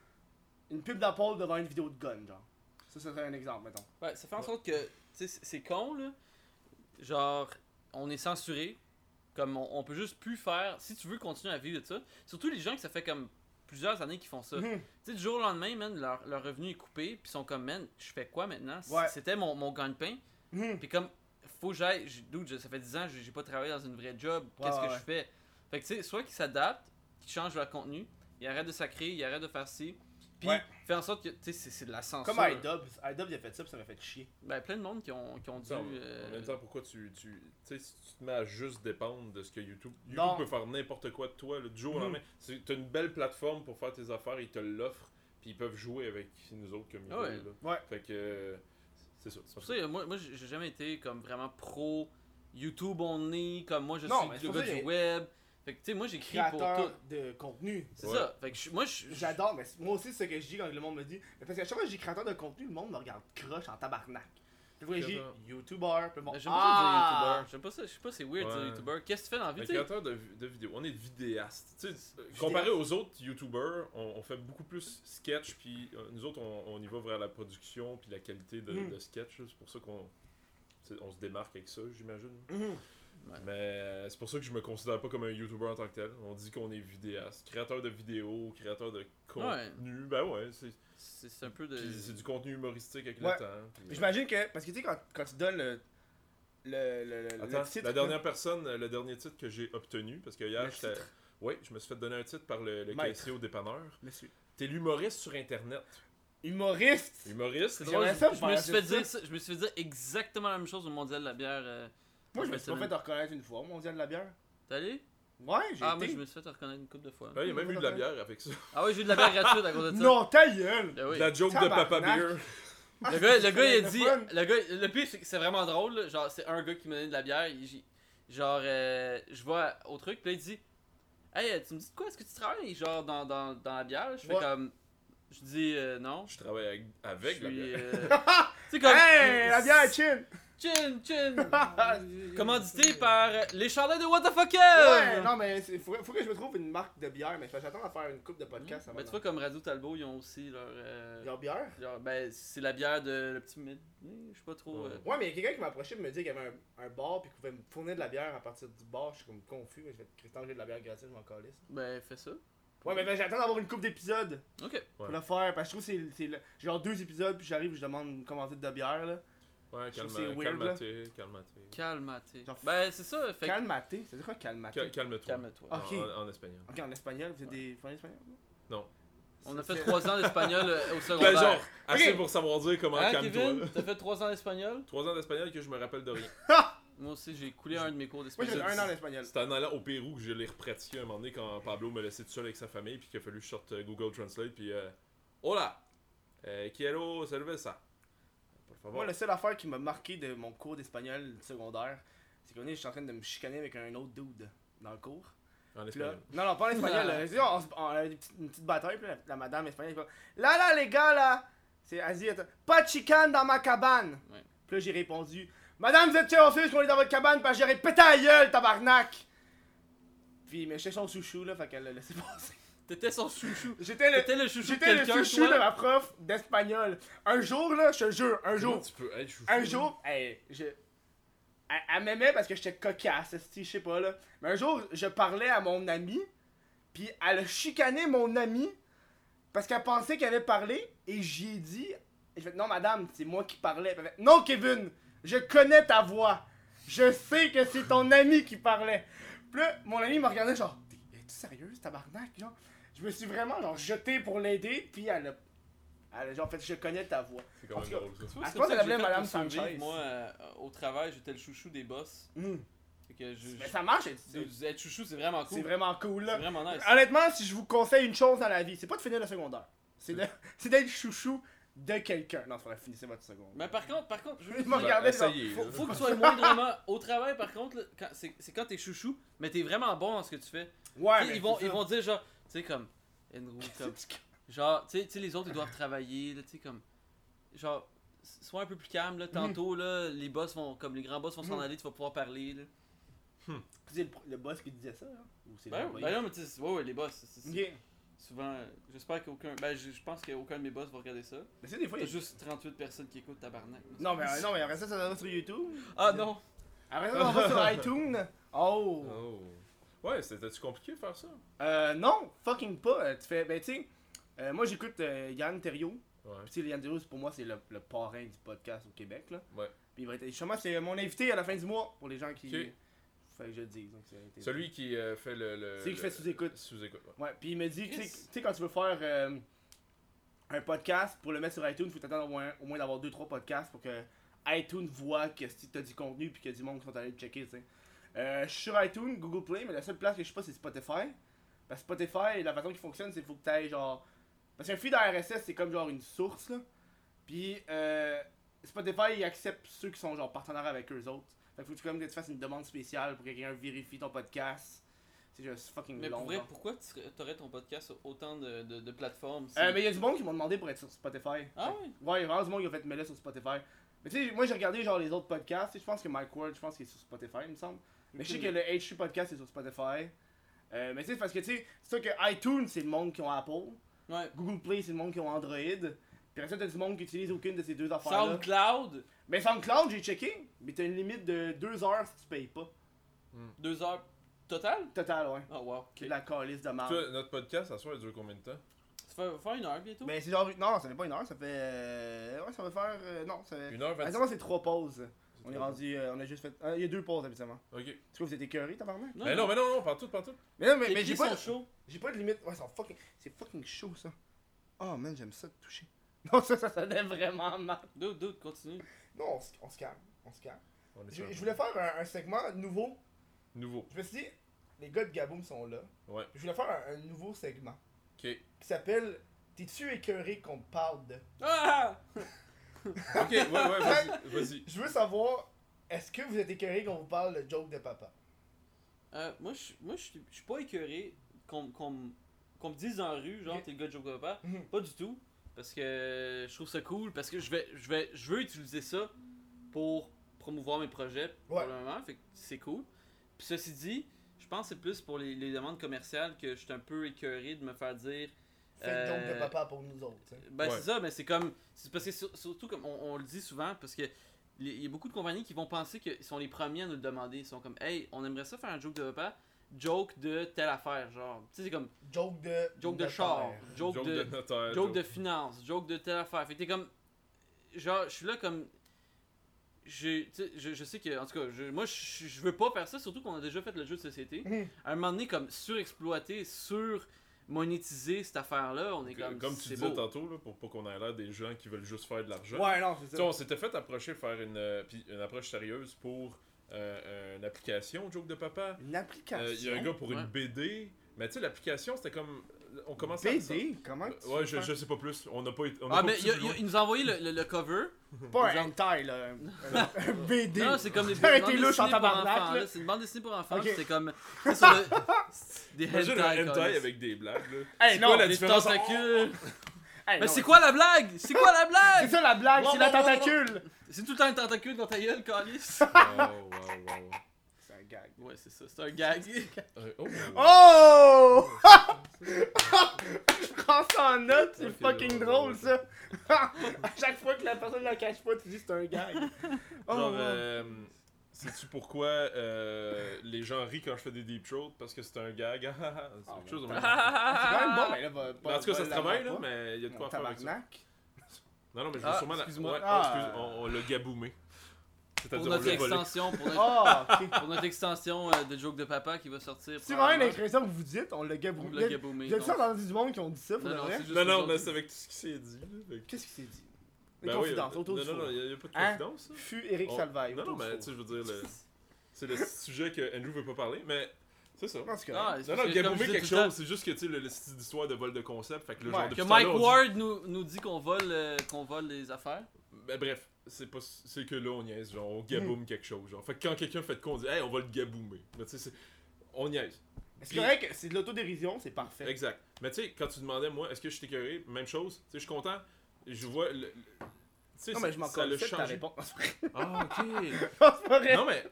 une pub d'Apple devant une vidéo de gun, genre. Ça, ça serait un exemple, mettons. Ouais, ça fait en sorte que, tu sais, c'est c'est con, là. Genre, on est censuré. Comme on, on peut juste plus faire. Si tu veux continuer à vivre de ça, surtout les gens que ça fait comme plusieurs années qu'ils font ça. Mhm. Tu sais, du jour au lendemain, man, leur, leur revenu est coupé, puis ils sont comme, man, je fais quoi maintenant? Ouais. C'était mon, mon gagne-pain. Mhm. Puis comme, faut que j'aille. ça fait 10 ans, j'ai pas travaillé dans une vraie job. Ouais, Qu'est-ce ouais, que je fais? Fait que tu sais, soit qu'ils s'adaptent, qu'ils changent leur contenu, ils arrêtent de sacrer, ils arrêtent de faire ci. Puis, Ouais. fait en sorte que, tu sais, c'est- c'est de la censure. Comme iDub. iDub, il a fait ça, puis ça m'a fait chier. Ben, plein de monde qui ont, qui ont dû. En euh, en même temps, pourquoi tu. tu tu sais, si tu te mets à juste dépendre de ce que YouTube. YouTube Non. peut faire n'importe quoi de toi, du jour au Mhm. lendemain. C'est- T'as une belle plateforme pour faire tes affaires, ils te l'offrent, puis ils peuvent jouer avec nous autres comme ils Ah ouais. veulent. là. Ouais. Fait que. euh, C'est ça. C'est pour ça, euh, moi, moi j'ai jamais été comme vraiment pro YouTube only, comme moi je Non, suis le gars du que- web. Fait que tu sais, moi j'écris pour Créateur tout. de contenu. C'est Ouais. ça. Fait que je- moi je. J'adore, mais moi aussi, c'est ce que je dis quand le monde me dit. Mais parce qu'à chaque fois que je dis créateur de contenu, le monde me regarde croche en tabarnak. Puis quand je dis Créateur. YouTuber, puis bon. Ben, J'aime pas ah! ça dire YouTuber. J'aime pas ça. Je sais pas, c'est weird de dire Ouais. YouTuber. Qu'est-ce que tu fais dans la vie, tu créateur de, de vidéos. On est vidéaste. Tu sais, comparé aux autres YouTubers, on, on fait beaucoup plus sketch, puis euh, nous autres, on, on y va vers la production, puis la qualité de, Mm. de sketch. C'est pour ça qu'on on se démarque avec ça, j'imagine. Mais euh, c'est pour ça que je me considère pas comme un YouTuber en tant que tel. On dit qu'on est vidéaste. Créateur de vidéos, créateur de contenu. Ben ouais, c'est C'est un peu de. c'est du contenu humoristique avec Ouais. le temps. puis- Puis J'imagine que. Parce que tu sais, quand, quand tu donnes le. Le, le, le, le titre. la dernière personne, euh, le dernier titre que j'ai obtenu, parce que hier. Oui, je me suis fait donner un titre par le, caissier au dépanneur. Monsieur. T'es l'humoriste sur Internet. Humoriste! Humoriste, C'est je, me suis fait dire je me suis fait dire exactement la même chose au mondial de la bière. euh, Moi, je me suis pas fait reconnaître une fois, mon dieu de la bière? T'es allé? Ouais, j'ai Ah, moi été. je me suis fait reconnaître une couple de fois. Ouais, il y a même eu de la bière avec ça. Ah ouais, j'ai eu de la bière gratuite à cause de ça. Non, ta gueule! Ben oui. La joke de Papa. Beer. Le gars, le gars il a Le dit. Le gars, le pire, c'est que c'est vraiment drôle. là. Genre, c'est un gars qui m'a donné de la bière. il- j'ai- genre, euh, je vois au truc, puis là, il dit Hey, tu me dis de quoi? Est-ce que tu travailles genre dans, dans, dans la bière Je fais Ouais. comme. Je dis euh, non. Je travaille avec, avec Je la suis, bière. euh, tu sais, comme. Hey, la bière chin! Chin, chin Commandité par les chandelles de What the fuck Ouais, non, mais il faut, faut que je me trouve une marque de bière, mais j'attends à faire une coupe de podcast avant. Ben, tu vois, comme Radio Talbot, ils ont aussi leur. euh, Leur bière? leur- ben, c'est la bière de le petit. Je sais pas trop. Ouais. euh, Ouais, mais il y a quelqu'un qui m'a approché et me dit qu'il y avait un, un bar puis qu'il pouvait me fournir de la bière à partir du bar. Je suis comme confus, mais je vais Christian, j'ai de la bière gratuite, je m'en calisse. Ben, fais ça. Ouais, mais ben, j'attends d'avoir une coupe d'épisodes Ok. pour Ouais. le faire parce que je trouve que c'est- c'est. le- J'ai genre deux épisodes puis j'arrive et je demande une commandite de bière là. Ouais, calme, calme-toi. Calmaté. Genre- Ben, c'est ça. Fait Calmaté, c'est quoi calmaté? Cal- Calme-toi. Calme-toi. En- Ok. En, en espagnol. Ok, en espagnol, vous êtes des. Vous? Espagnol? Non. On a fait 3 ans d'espagnol euh, au Ben, secondaire. genre, assez pour savoir dire comment Hein, calme-toi. T'as fait 3 ans d'espagnol? 3 ans d'espagnol que je me rappelle de rien. Moi aussi, j'ai coulé un de mes cours Moi, j'ai d'espagnol. fait un an d'espagnol. C'était en allant au Pérou que je l'ai repratiqué un moment donné quand Pablo me laissait tout seul avec sa famille, puis qu'il a fallu que je sorte euh, Google Translate, puis euh, Hola! Euh, quiero cerveza. Moi, la seule affaire qui m'a marqué de mon cours d'espagnol secondaire, c'est qu'on est, je suis en train de me chicaner avec un autre dude dans le cours. En là- non, non, pas en espagnol. Là. On, se- on a une petite, une petite bataille, puis la, la madame espagnole, elle fait Là, là, les gars, là, c'est attends, pas de chicane dans ma cabane. Ouais. Puis là, j'ai répondu Madame, vous êtes fils qu'on est dans votre cabane, parce que j'ai pété à gueule, tabarnak. Puis, mais j'étais son chouchou, là, fait qu'elle l'a laissé passer. T'étais son chouchou. J'étais le, T'étais le chouchou de j'étais le chouchou de ma prof d'espagnol. Un jour, là, je te jure, un jour, tu peux être chouchou? un jour, hey, je. Elle, elle m'aimait parce que j'étais cocasse, je sais pas là. Mais un jour, je parlais à mon ami, puis elle a chicané mon ami parce qu'elle pensait qu'elle avait parlé, et j'y ai dit, et je non madame, c'est moi qui parlais. Puis elle fait, non Kevin, je connais ta voix, je sais que c'est ton ami qui parlait. Puis là, mon ami m'a regardé genre, es-tu sérieuse tabarnak genre? Je me suis vraiment genre jeté pour l'aider, puis elle a, elle a genre fait, je connais ta voix. C'est quand même En drôle ça. À c'est ça Madame. Sanchez? Moi, euh, au travail, j'étais le chouchou des boss. Fait que je, Mais ça marche, c'est- être chouchou, c'est vraiment cool. c'est vraiment cool là. C'est vraiment nice. Honnêtement, si je vous conseille une chose dans la vie, c'est pas de finir le secondaire. C'est c'est d'être chouchou de quelqu'un. Non, il faudrait finir votre secondaire. Mais par contre, par contre, je veux genre. essayez, Faut, faut que tu sois moindrement au travail par contre c'est c'est quand t'es chouchou mais t'es vraiment bon dans ce que tu fais Ouais, mais ils vont c'est ils ça. vont dire genre sais comme Andrew comme genre tu sais- tu sais les autres ils doivent travailler là tu sais comme genre sois un peu plus calme là tantôt là les boss vont comme les grands boss vont s'en Mhm. aller tu vas pouvoir parler là C'est le, le boss qui disait ça, hein? Ou c'est ben, ben non mais tu sais ouais, ouais les boss c'est- souvent euh, j'espère qu'aucun ben je, je pense qu'aucun de mes boss va regarder ça Mais c'est des fois. t'as il y a- juste 38 personnes qui écoutent tabarnak Non, mais euh, non, mais après ça, ça va sur YouTube. ah non Après ça, on va sur iTunes. Oh. Oh. Ouais, c'était-tu compliqué de faire ça? Euh, non, fucking pas. Euh, Tu fais, ben, tu sais, euh, moi j'écoute euh, Yann Terriot. Ouais. Puis, tu sais, Yann Terriot, c'est- pour moi, c'est le, le parrain du podcast au Québec, là. Ouais. Puis, il va être, justement, c'est mon invité à la fin du mois pour les gens qui. Ok. Fait que je le donc c'est- Celui qui euh, fait le. le C'est qui fait sous-écoute. Sous-écoute, ouais. Ouais, puis il me dit, tu sais, quand tu veux faire euh, un podcast pour le mettre sur iTunes, il faut t'attendre au moins, au moins d'avoir 2-3 podcasts pour que iTunes voit que si t'as du contenu puis qu'il y a du monde qui sont allés le checker, tu sais. Euh, je suis sur iTunes, Google Play, mais la seule place que je suis pas, c'est Spotify. Parce que Spotify, la façon qu'il fonctionne, c'est qu'il faut que t'ailles genre. Parce qu'un feed RSS, c'est comme genre une source, là. Puis euh, Spotify, il accepte ceux qui sont genre partenaires avec eux autres. Fait que faut que tu, que tu fasses une demande spéciale pour que quelqu'un vérifie ton podcast. C'est juste fucking mais long. pour vrai pourquoi tu t'aurais ton podcast sur autant de, de, de plateformes? Euh, mais il y a du monde qui m'ont demandé pour être sur Spotify. ah ouais? Ouais, il y a vraiment du monde qui a fait me sur Spotify. Mais tu sais, moi j'ai regardé genre les autres podcasts. tu sais, Je pense que Mike Ward, je pense qu'il est sur Spotify, il me semble. Mais je sais que le H3 podcast est sur Spotify. Euh, mais tu sais, parce que tu sais, c'est sûr que iTunes c'est le monde qui ont Apple. ouais Google Play c'est le monde qui ont Android. Puis après ça, t'as du monde qui utilise aucune de ces deux affaires-là. SoundCloud Mais SoundCloud, j'ai checké. Mais t'as une limite de 2 heures si tu payes pas. Deux heures total? Total, ouais. Oh wow, la calice de. Toi, notre podcast, à soi, il dure combien de temps? Ça fait faire une heure bientôt Mais c'est genre. Non, ça fait pas une heure, ça fait. euh, Ouais, ça va faire. euh, Non, ça fait. Une heure vingt Habituellement, c'est trois pauses. On est rendu. euh, on a juste fait. ah, Il y a deux pauses habituellement. Ok. Tu vois, vous êtes écœurés, tabarnak? Non, Mais non, mais non, non, partout, partout. Mais non, mais, j'ai pas, chaud. j'ai pas de limite. Ouais, c'est fucking, c'est fucking chaud ça. Oh man, j'aime ça de toucher. Non, ça, ça sonnait vraiment mal. Dude, dude, continue. Non, on, se- on se calme. On se calme. On est Je, sur voulais faire un, un segment nouveau. Nouveau. Je me suis dit, les gars de Gaboum sont là. Ouais. Je voulais faire un, un nouveau segment Ok. qui s'appelle T'es-tu écœuré qu'on te parle de? Ah Ok, ouais, ouais, vas-y. Vas-y. Je veux savoir, est-ce que vous êtes écœuré qu'on vous parle de joke de papa? Euh, moi, je moi, je suis pas écœuré qu'on me dise dans la rue, genre, t'es le gars de Joe Papa. Mhm. Pas du tout. Parce que je trouve ça cool. Parce que je vais, je vais, je veux utiliser ça pour promouvoir mes projets pour le moment. Fait que c'est cool. Puis ceci dit, je pense que c'est plus pour les, les demandes commerciales que je suis un peu écœuré de me faire dire. Faites Euh, donc de papa pour nous autres. Ben Ouais. c'est ça, mais c'est comme. C'est parce que sur- surtout comme on, on le dit souvent, parce que il y a beaucoup de compagnies qui vont penser qu'ils sont les premiers à nous le demander. Ils sont comme Hey, on aimerait ça faire un joke de papa, joke de telle affaire, genre. Tu sais, c'est comme Joke de. joke de char, joke, Joke de, de notaire. joke de finance, joke de telle affaire. Fait que t'es comme. Genre, je suis là comme. Je, tu sais, je, je sais que, en tout cas, je, moi je, je veux pas faire ça, surtout qu'on a déjà fait le jeu de société. Mhm. À un moment donné, comme surexploité, sur monétiser cette affaire-là, on est comme. Comme tu disais beau. tantôt, là, pour pas qu'on ait l'air des gens qui veulent juste faire de l'argent. Ouais, non, c'est ça. on s'était fait approcher faire une, euh, puis une approche sérieuse pour euh, une application, Joke de Papa. Une Euh, application. Il y a un gars pour Ouais. une BD. Mais tu sais, l'application, c'était comme. On commençait à. BD, comment tu Ouais, je, je sais pas plus. On n'a pas été. on n'a Ah, pas mais il, a- a- nous a envoyé le, le- le cover. Pas un hentai, là. Un, BD. Non, c'est comme des bandes été louche en dessinées pour tabarnak, enfants. C'est une bande dessinée pour enfants. C'est comme. c'est sur le- des hentai. un hentai avec des blagues, là. Hey, C'est non, quoi la Des tentacules. Hey, Mais non, c'est quoi la blague? C'est quoi la C'est blague? ça la blague, c'est la tentacule. C'est tout le temps un tentacule dans ta gueule, Calis. Oh, wow, wow. Ouais, c'est ça, c'est un gag. Euh, oh, Oh! Je prends ça en note, c'est fucking ouais, drôle ouais. ça. à chaque fois que la personne la cache pas, tu dis c'est un gag. Oh, Genre, wow. euh, sais-tu pourquoi euh, les gens rient quand je fais des deep throats? Parce que c'est un gag. C'est Ah, quelque chose de ouais. même. c'est quand même bon, mais là, va, Mais en tout cas, ça se travaille, là, mais il y a de quoi faire avec ça. Non, non, mais je veux Ah, sûrement... la-. Ouais, Ah. oh, excuse, on, on l'a gaboumé. Pour on notre extension, pour notre, Ah, ok. pour notre extension euh, de joke de papa qui va sortir. C'est vraiment une expression que vous dites, on l'a On gaboumé. l'a gaboumé. Avez non. entendu du monde qui ont dit ça, pour Non, de non, vrai? Non, non, mais c'est avec tout ce qui s'est dit. que- Qu'est-ce qui s'est dit? Les Ben oui, confidences, euh, autour Non, du non, non, il n'y a, pas de Hein? confidence. Fut Eric On- Salvaille. Non, non, mais tu sais, je veux dire, le- c'est le sujet que Andrew veut pas parler, mais c'est ça. Ah, Non, non, que, dis quelque temps, chose, c'est juste que, tu sais, le, le style d'histoire de vol de concept, fait que le Ouais. genre Que tout à Mike on Ward nous, nous dit qu'on vole, euh, qu'on vole les affaires. Ben, bref, c'est pas c'est que là on niaise, genre on gaboume quelque chose, genre. Fait que quand quelqu'un fait de quoi, on dit "Hey, on va le gaboumer." Mais tu sais on niaise. C'est correct, c'est de l'autodérision, c'est parfait. Exact. Mais tu sais quand tu demandais moi, est-ce que je t'ai écœuré, même chose, tu sais je suis content, je vois le, le- tu sais mais je m'en ça connais ta réponse. Ah OK. vrai. non mais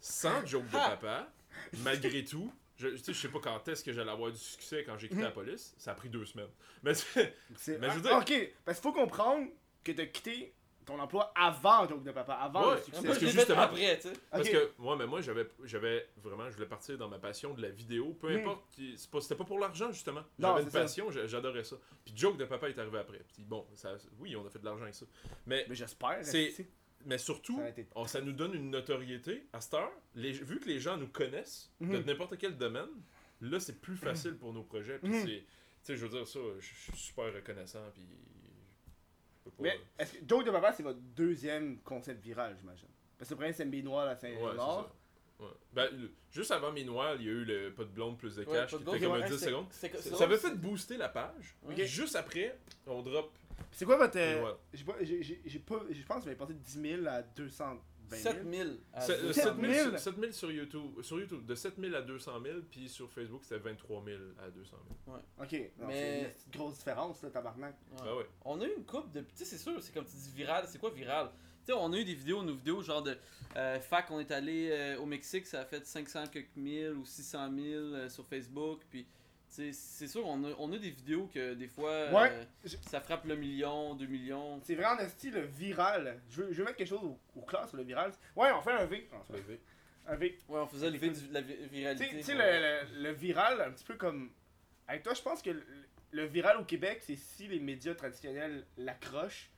sans joke de papa, malgré tout, je, tu sais, je sais pas quand est-ce que j'allais avoir du succès quand j'ai quitté la police. Ça a pris deux semaines. Mais Mais je veux ah, dire- Ok, parce qu'il faut comprendre que t'as quitté ton emploi avant Joke de Papa, avant Ouais, le succès. parce que justement- après, tu sais. Parce que moi, mais moi, j'avais, j'avais vraiment, je voulais partir dans ma passion de la vidéo, peu Mm. importe. qui- c'est pas- c'était pas pour l'argent justement. Non, J'avais une passion, j'a- j'adorais ça. Puis joke de papa est arrivé après. Puis bon, ça, oui, on a fait de l'argent avec ça. Mais, Mais j'espère. C'est- mais surtout, Ça a été- on- ça nous donne une notoriété. À cette heure, les- vu que les gens nous connaissent de Mhm. n'importe quel domaine, là, c'est plus facile pour nos projets. Puis Mhm. c'est, tu sais, je veux dire ça, je suis super reconnaissant. Puis. Mais est-ce que Joke de Papa, c'est votre deuxième concept viral, j'imagine? Parce que le premier, c'est MB Noir à Ouais, ça. Ouais. Ben, le- juste avant Minuit, il y a eu le pas de blonde plus de Ouais, cash pas de qui était comme ouais, un 10 c'est- secondes. Ça, avait fait booster la page. Juste après, on drop. c'est quoi votre. euh, Minuit. J'ai pas. J'ai j'ai- j'ai pas. Je pense que vous avez passé de 10 000 à 220 000. 7000. à Se- euh, 200 000. 7000 000. sur- 7000 sur YouTube. Sur YouTube, de 7000 à 200 000, puis sur Facebook, c'était 23 000 à 200 000. Ok, non, Mais- c'est une petite grosse différence, là, tabarnak. Ouais. Ah ouais. On a eu une coupe de. Tu sais, c'est sûr, c'est comme tu dis viral. C'est quoi viral? Tu sais, on a eu des vidéos, nos vidéos, genre de. Euh, fac, on est allé euh, au Mexique, ça a fait 500 quelques mille ou 600 000 euh, sur Facebook. Puis, c'est sûr, on a, on a des vidéos que des fois. euh, je- ça frappe le million, 2 millions. C'est vraiment en style viral. Je veux, je veux mettre quelque chose au, au classe sur le viral. Ouais, on fait un V. Non, c'est pas un V. Ouais, on faisait le V de la Tu viralité. sais- tu sais, le, le, le viral, un petit peu comme. Avec toi, je pense que le, le viral au Québec, c'est si les médias traditionnels l'accrochent,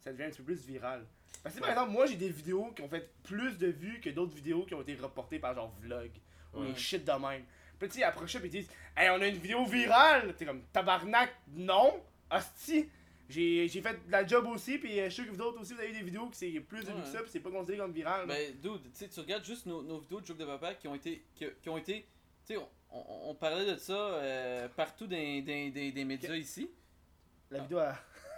ça devient un petit peu plus viral. Parce que, par exemple, moi, j'ai des vidéos qui ont fait plus de vues que d'autres vidéos qui ont été reportées par genre vlog ou des shit de même. Puis, tu approchent puis ils disent Hey, on a une vidéo virale T'es comme tabarnak, non Hostie j'ai j'ai fait de la job aussi, puis euh, je suis sûr que vous autres aussi, vous avez des vidéos qui c'est plus de Ouais. que ça, puis c'est pas considéré comme viral. Ben, dude, tu sais, tu regardes juste nos, nos vidéos de Joke de Papa qui ont été. qui, qui ont été. Tu sais, on, on- on parlait de ça euh, partout dans, des médias ici. La vidéo, elle,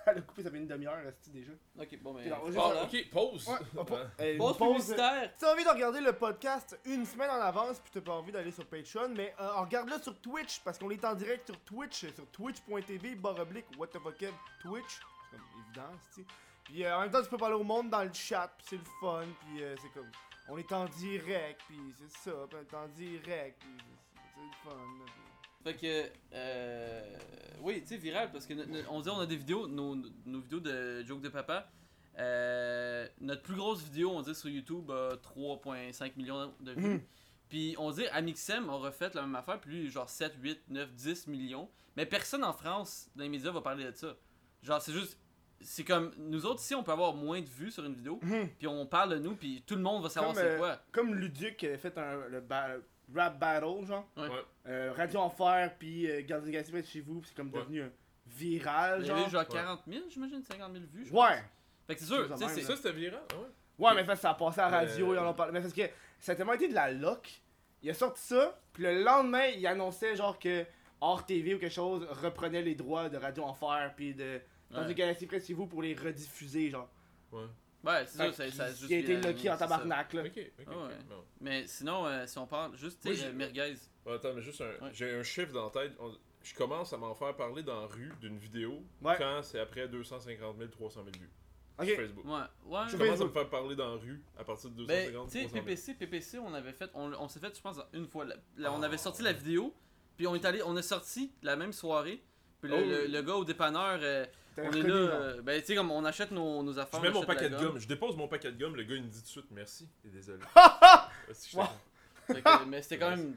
elle a coupé, ça fait une demi-heure, Hostie, déjà. Ok, bon, ben. Ok, on juste- pause. Ouais, on pa- euh, une Pause pause. publicitaire. Si t'as envie de regarder le podcast une semaine en avance puis t'as pas envie d'aller sur Patreon, mais euh, regarde-le sur Twitch parce qu'on est en direct sur Twitch, sur twitch.tv barre oblique what the fuck Twitch, c'est comme évident, tu sais. Puis euh, en même temps tu peux parler au monde dans le chat puis c'est le fun puis euh, c'est comme on est en direct puis c'est ça, puis on est en direct puis c'est- c'est le fun. là, puis- Fait que, euh, oui, tu sais, viral, parce que no- no- on dit on a des vidéos, nos, nos vidéos de Joke de Papa. euh, notre plus grosse vidéo, on dit sur YouTube, a 3,5 millions de vues. Mhm. Puis on dit Amixem a refait la même affaire, puis lui, genre 7, 8, 9, 10 millions. Mais personne en France, dans les médias, va parler de ça. Genre, c'est juste. C'est comme. Nous autres, ici, on peut avoir moins de vues sur une vidéo, Mhm. puis on parle de nous, puis tout le monde va savoir c'est euh, quoi. Comme Luduc qui avait fait un, le ba- rap battle, genre. Ouais. Euh, Radio Enfer, puis euh, Gardien Galaxy près de chez vous, puis c'est comme Ouais. devenu un viral, Il y genre. avait genre Ouais. 40 000, j'imagine, 50 000 vues. je Ouais. pense. Fait que c'est sûr, tu sais, Ça, c'était viral, ouais. Ouais, mais ça, ça a passé à la radio, Euh, ils en ont parlé. Mais parce que ça a tellement été de la loc. Il a sorti ça, puis le lendemain, il annonçait genre que Hors TV ou quelque chose reprenait les droits de Radio Enfer, puis de Dans Ouais. une galaxie près de chez vous pour les rediffuser, genre. Ouais. Ouais, c'est ça, ça, juste il a été lucky en tabarnak, là. Ok, ok. Ah ouais. bon. Mais sinon, euh, si on parle juste, tu Moi, sais, j'ai- euh, merguez. Attends, mais juste un. Ouais. J'ai un chiffre dans la tête. On- Je commence à m'en faire parler dans la rue d'une vidéo Ouais. quand c'est après 250 000, 300 000 vues sur Facebook. Ouais, ouais. Je commence à me faire parler dans la rue à partir de 250 Ben, 000, tu sais, 300 000. PPC, PPC, on avait fait, on, on s'est fait, je pense, une fois. Là, là, on Ah, avait sorti la vidéo, puis on est allé, on est sorti la même soirée. Puis le, Oh. le- le gars au dépanneur, euh, on est là, euh, ben tu sais, comme on achète nos, nos Je affaires. mets on mon paquet de gomme, je dépose mon paquet de gomme, le gars il me dit tout de suite merci et désolé. Wow. que, mais c'était quand même.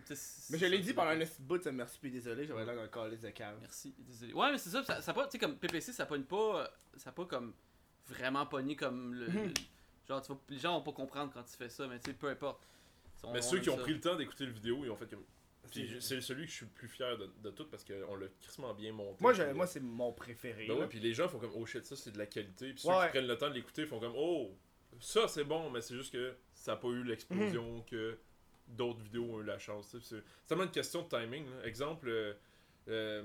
Mais je l'ai dit pendant un petit bout, ça merci, puis désolé, j'avais l'air d'un calice de cave. Merci, désolé. Ouais, mais c'est ça, ça, ça pas, tu sais, comme PPC, ça pogne pas, euh, ça a pas comme vraiment pogné comme le. Mhm. le- genre, tu vas- les gens vont pas comprendre quand tu fais ça, mais tu sais, peu importe. On- Mais on ceux qui ont ça. pris le temps d'écouter le vidéo, ils ont fait comme. C'est- celui que je suis le plus fier de, de tout parce qu'on l'a crissement bien monté. Moi, je- Puis, moi c'est mon préféré. Ben ouais, puis les gens font comme oh shit, ça c'est de la qualité. Puis ceux Ouais. qui prennent le temps de l'écouter font comme oh, ça c'est bon, mais c'est juste que ça n'a pas eu l'explosion Mhm. que d'autres vidéos ont eu la chance. C'est tellement une question de timing. là. Exemple, euh, euh,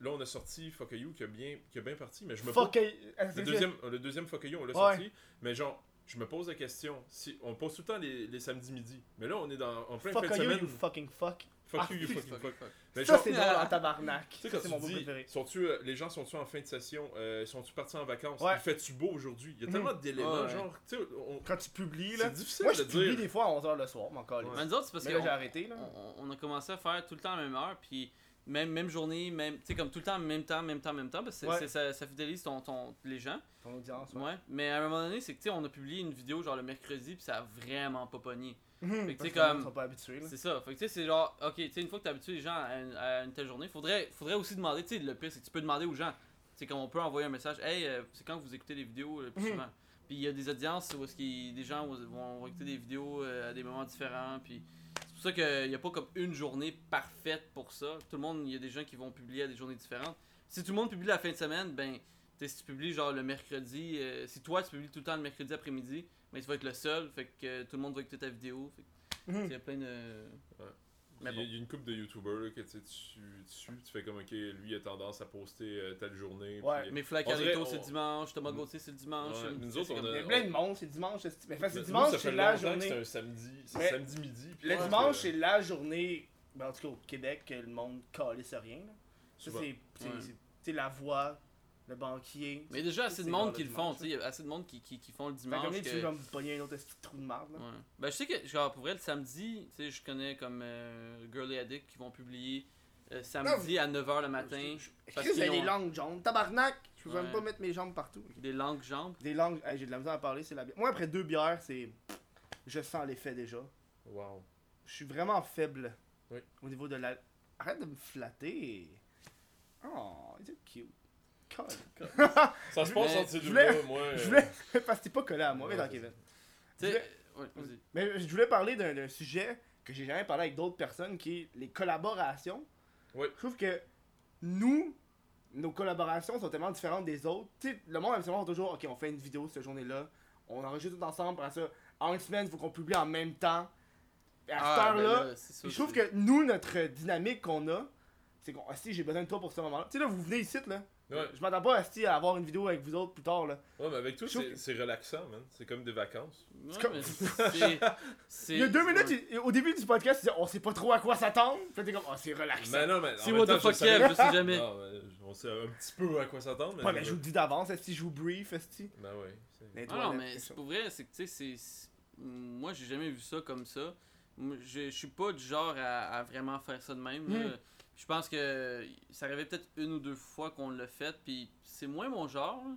là on a sorti Fuck You qui a bien, qui a bien parti, mais je me Fuck, ah, le deuxième, le deuxième Fuck You on l'a sorti, mais genre. Je me pose la question, si on pose tout le temps les, les samedis midi, mais là on est dans en plein Fuck fin de you, semaine. you fucking fuck. Fuck Ah, you, you fuck, fucking Fuck, fuck. Mais ça, c'est drôle en tabarnak. tu sais, quand tu mon dis, préféré. sont-tu, euh, les gens sont-tu en fin de session, euh, sont-tu partis en vacances, Ouais. il fait-tu beau aujourd'hui, il y a tellement d'éléments, Ouais. genre, tu sais, on- Quand tu publies, là. c'est difficile Moi, je de publie dire. des fois à 11h le soir, mon calice. Mais nous autres, c'est parce là, qu'on j'ai arrêté, là. on, on a commencé à faire tout le temps à la même heure, puis même, même journée, même, tu sais, comme tout le temps, même temps, même temps, même temps, parce que Ouais. ça, ça fidélise ton, ton, les gens. Ton audience, ouais. Ouais. Mais à un moment donné, c'est que, tu sais, on a publié une vidéo genre le mercredi, puis ça a vraiment pas pogné. Mhm, Fait que, tu sais, comme- sont pas habitués. C'est ça. Fait que tu sais, c'est genre, ok, tu sais, une fois que tu habitué les gens à une, à une telle journée, faudrait, faudrait aussi demander, tu sais, le pire, c'est que tu peux demander aux gens. C'est qu'on peut envoyer un message, hey, euh, c'est quand vous écoutez les vidéos le plus Mhm. souvent? Puis il y a des audiences où est-ce des gens vont, vont écouter des vidéos euh, à des moments différents. Puis pour ça qu'il n'y a pas comme une journée parfaite pour ça. Tout le monde, il y a des gens qui vont publier à des journées différentes. Si tout le monde publie la fin de semaine, ben, si tu publies genre le mercredi, euh, si toi tu publies tout le temps le mercredi après-midi, ben tu vas être le seul, fait que euh, tout le monde va écouter ta vidéo. Fait que, il y a plein de. Mais Il y a- bon. il y a une couple de youtubeurs là, que tu sais, tu tu suis, tu fais comme ok, lui il a tendance à poster euh, telle journée. Ouais. puis- Mais Fla On dirait, Carlito, c'est on- dimanche, Thomas. Gauthier, c'est le dimanche. Ouais, nous autres, c'est on Il y a plein de monde, c'est dimanche. c'est- Mais enfin, c'est dimanche, c'est la journée. C'est un samedi, c'est Mais samedi midi. puis Le dimanche, c'est la journée, ben, en tout cas au Québec, que le monde calisse rien. Ça, c'est la voix, le banquier. Mais déjà, assez de C'est monde qui le font, tu sais, il y a assez de monde qui, qui, qui font le Fait dimanche. comme tu que- veux comme pogner un autre petit trou de marde. là. Ouais. Ben, je sais que, genre, pour vrai, le samedi, tu sais, je connais comme euh, Girly Addict qui vont publier euh, samedi à 9h le matin Parce Chris, il y a qu'ils des langues jaunes. Tabarnak! Je peux même pas mettre mes jambes partout. des langues jambes? Des langues, hey, j'ai de la misère à parler, c'est la bière. Moi, après deux bières, c'est. Je sens l'effet déjà. Wow. Je suis vraiment faible. Oui. Au niveau de la. Arrête de me flatter. Oh, c'est cute. Ça se passe entre ces je deux-là, voulais- moi. Je euh, voulais. Parce que t'es pas collé à moi, mais dans Kevin. Tu Je sais, ouais, vas-y. Mais je voulais parler d'un sujet que j'ai jamais parlé avec d'autres personnes, qui est les collaborations. Oui. Je trouve que nous, nos collaborations sont tellement différentes des autres. Tu sais, le monde habituellement toujours, ok, on fait une vidéo cette journée-là, on enregistre tout ensemble, après ça, en une semaine, il faut qu'on publie en même temps. Et à Ah, cette ben heure-là, je trouve que nous, notre dynamique qu'on a, c'est qu'on, si j'ai besoin de toi pour ce moment-là. Tu sais, là, vous venez ici, là. Ouais. Je m'attends pas à avoir une vidéo avec vous autres plus tard, là. Ouais, mais avec toi, c'est c'est relaxant, man. C'est comme des vacances. Ouais, comme- c'est- c'est- Il y a deux minutes, ouais. il- au début du podcast, il disait, on sait pas trop à quoi s'attendre. Puis t'es comme, oh, c'est relaxant. Mais non, mais. en C'est même what temps, the je fuck je sais jamais. Non, mais on sait un petit peu à quoi s'attendre. Mais Ouais, mais je vous le dis d'avance, si je vous brief, esti. Ben ouais. c'est- Ah non, mais c'est pour vrai, c'est que tu sais, c'est- c'est. Moi, j'ai jamais vu ça comme ça. Je je suis pas du genre à, à vraiment faire ça de même. là. Mm. Je pense que ça arrivait peut-être une ou deux fois qu'on l'a fait, puis c'est moins mon genre. là.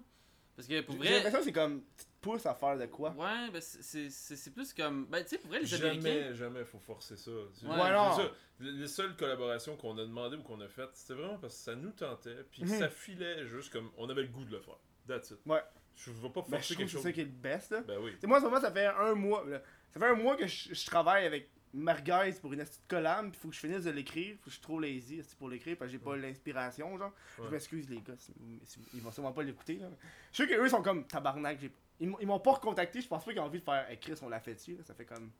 Parce que pour J'ai vrai. l'impression que c'est comme, tu te pousses à faire de quoi? Ouais, ben c'est- c'est c'est- c'est plus comme. Ben tu sais, pour vrai, les Jamais, Américains. jamais, faut forcer ça. Ouais. c'est non. ça. Les les seules collaborations qu'on a demandé ou qu'on a faites, c'était vraiment parce que ça nous tentait, puis Mhm. ça filait juste comme on avait le goût de le faire. That's it. Ouais. Je veux pas Mais forcer je trouve quelque que c'est chose. ça qui est le best, là. Ben oui. Tu sais, moi, en ce moment, ça fait un mois, là. Ça fait un mois que je, je travaille avec merguez pour une petite collab, pis faut que je finisse de l'écrire. Faut que je suis trop lazy pour l'écrire parce que j'ai pas l'inspiration, genre. Je m'excuse, les gars, si- si- ils vont sûrement pas l'écouter, là. Je sais qu'eux, ils sont comme tabarnak. j'ai- Ils m'ont- pas recontacté, je pense pas qu'ils ont envie de faire. Hey, Chris, on l'a fait dessus, là. Ça fait comme.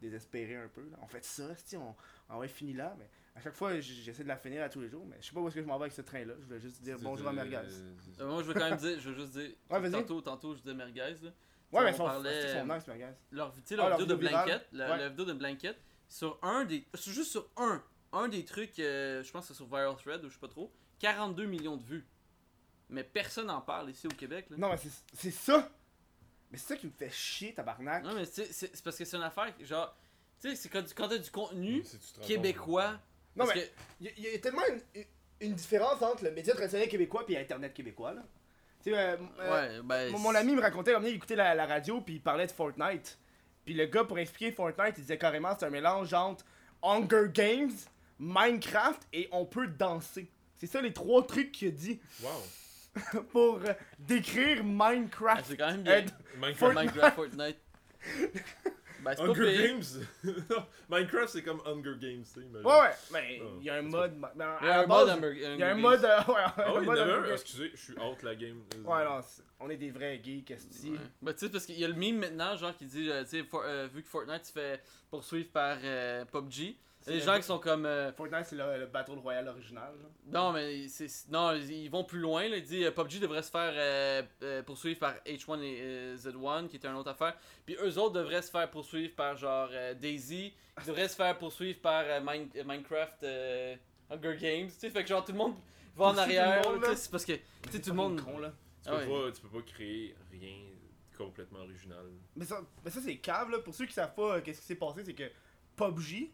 désespéré un peu, là. On fait ça, esti, on, on va finir là, mais à chaque fois, j'essaie de la finir à tous les jours, mais je sais pas où est-ce que je m'en vais avec ce train-là. Je voulais juste dire bonjour à Merguez. Euh, moi, je veux quand même dire, je veux juste dire. Ouais, tantôt, tantôt, je disais merguez. Là. Ouais, mais son, parlait- c'est son nice. Leur, tu sais, Ah, leur leur vidéo de. Blanket, la, Ouais. la vidéo de Blanket, sur un des. sur- Juste sur un. Un des trucs, euh, je pense que c'est sur Viral Thread ou je sais pas trop. 42 millions de vues. Mais personne n'en parle ici au Québec. Là. Non, mais c'est- c'est ça! Mais c'est ça qui me fait chier, tabarnak. Non, mais c'est parce que c'est une affaire, que, genre. Tu sais, c'est quand, quand t'as du contenu québécois. Non, parce mais que- il y, a- il y a tellement une différence entre le média traditionnel québécois et Internet québécois, là. Tu sais, euh, euh, ouais, ben. mon, mon ami me racontait, il écoutait la, la radio, puis il parlait de Fortnite. Puis le gars, pour expliquer Fortnite, il disait carrément c'est un mélange entre Hunger Games, Minecraft et on peut danser. C'est ça les trois trucs qu'il a dit Wow. pour euh, décrire ah, Minecraft. c'est quand même bien. Minecraft, Fortnite. Ben, c'est pas Hunger pire. Games? Minecraft, c'est comme Hunger Games, tu sais. imagine. Ouais, ouais, mais Oh, il y a un c'est mode. Il y a un mode Hunger Il y a un Hunger mode. Games. euh, ouais, Ah un oui, il y mode Hunger. Games. Excusez, je suis out la game. Ouais, non, c'est- on est des vrais geeks, esti. Ouais. Ben, tu sais, parce qu'il y a le meme maintenant, genre, qui dit, euh, tu sais, For- euh, vu que Fortnite se fait poursuivre par euh, PUBG, C'est- gens qui sont comme. euh, Fortnite, c'est le, le Battle Royale original. genre. non, mais c'est, non, ils vont plus loin. Là. Il dit euh, PUBG devrait se faire euh, euh, poursuivre par H1 et euh, Z1, qui est une autre affaire. Puis eux autres devraient se faire poursuivre par genre euh, Daisy, qui devrait se faire poursuivre par Mine- Minecraft euh, Hunger Games. Tu sais, fait que genre tout le monde va en arrière. c'est parce que tu sais, tout le monde. con, là. Tu Ah peux, ouais. pas, tu peux pas créer rien complètement original. Mais ça, mais ça c'est cave, là. Pour ceux qui savent pas euh, qu'est-ce qui s'est passé, c'est que PUBG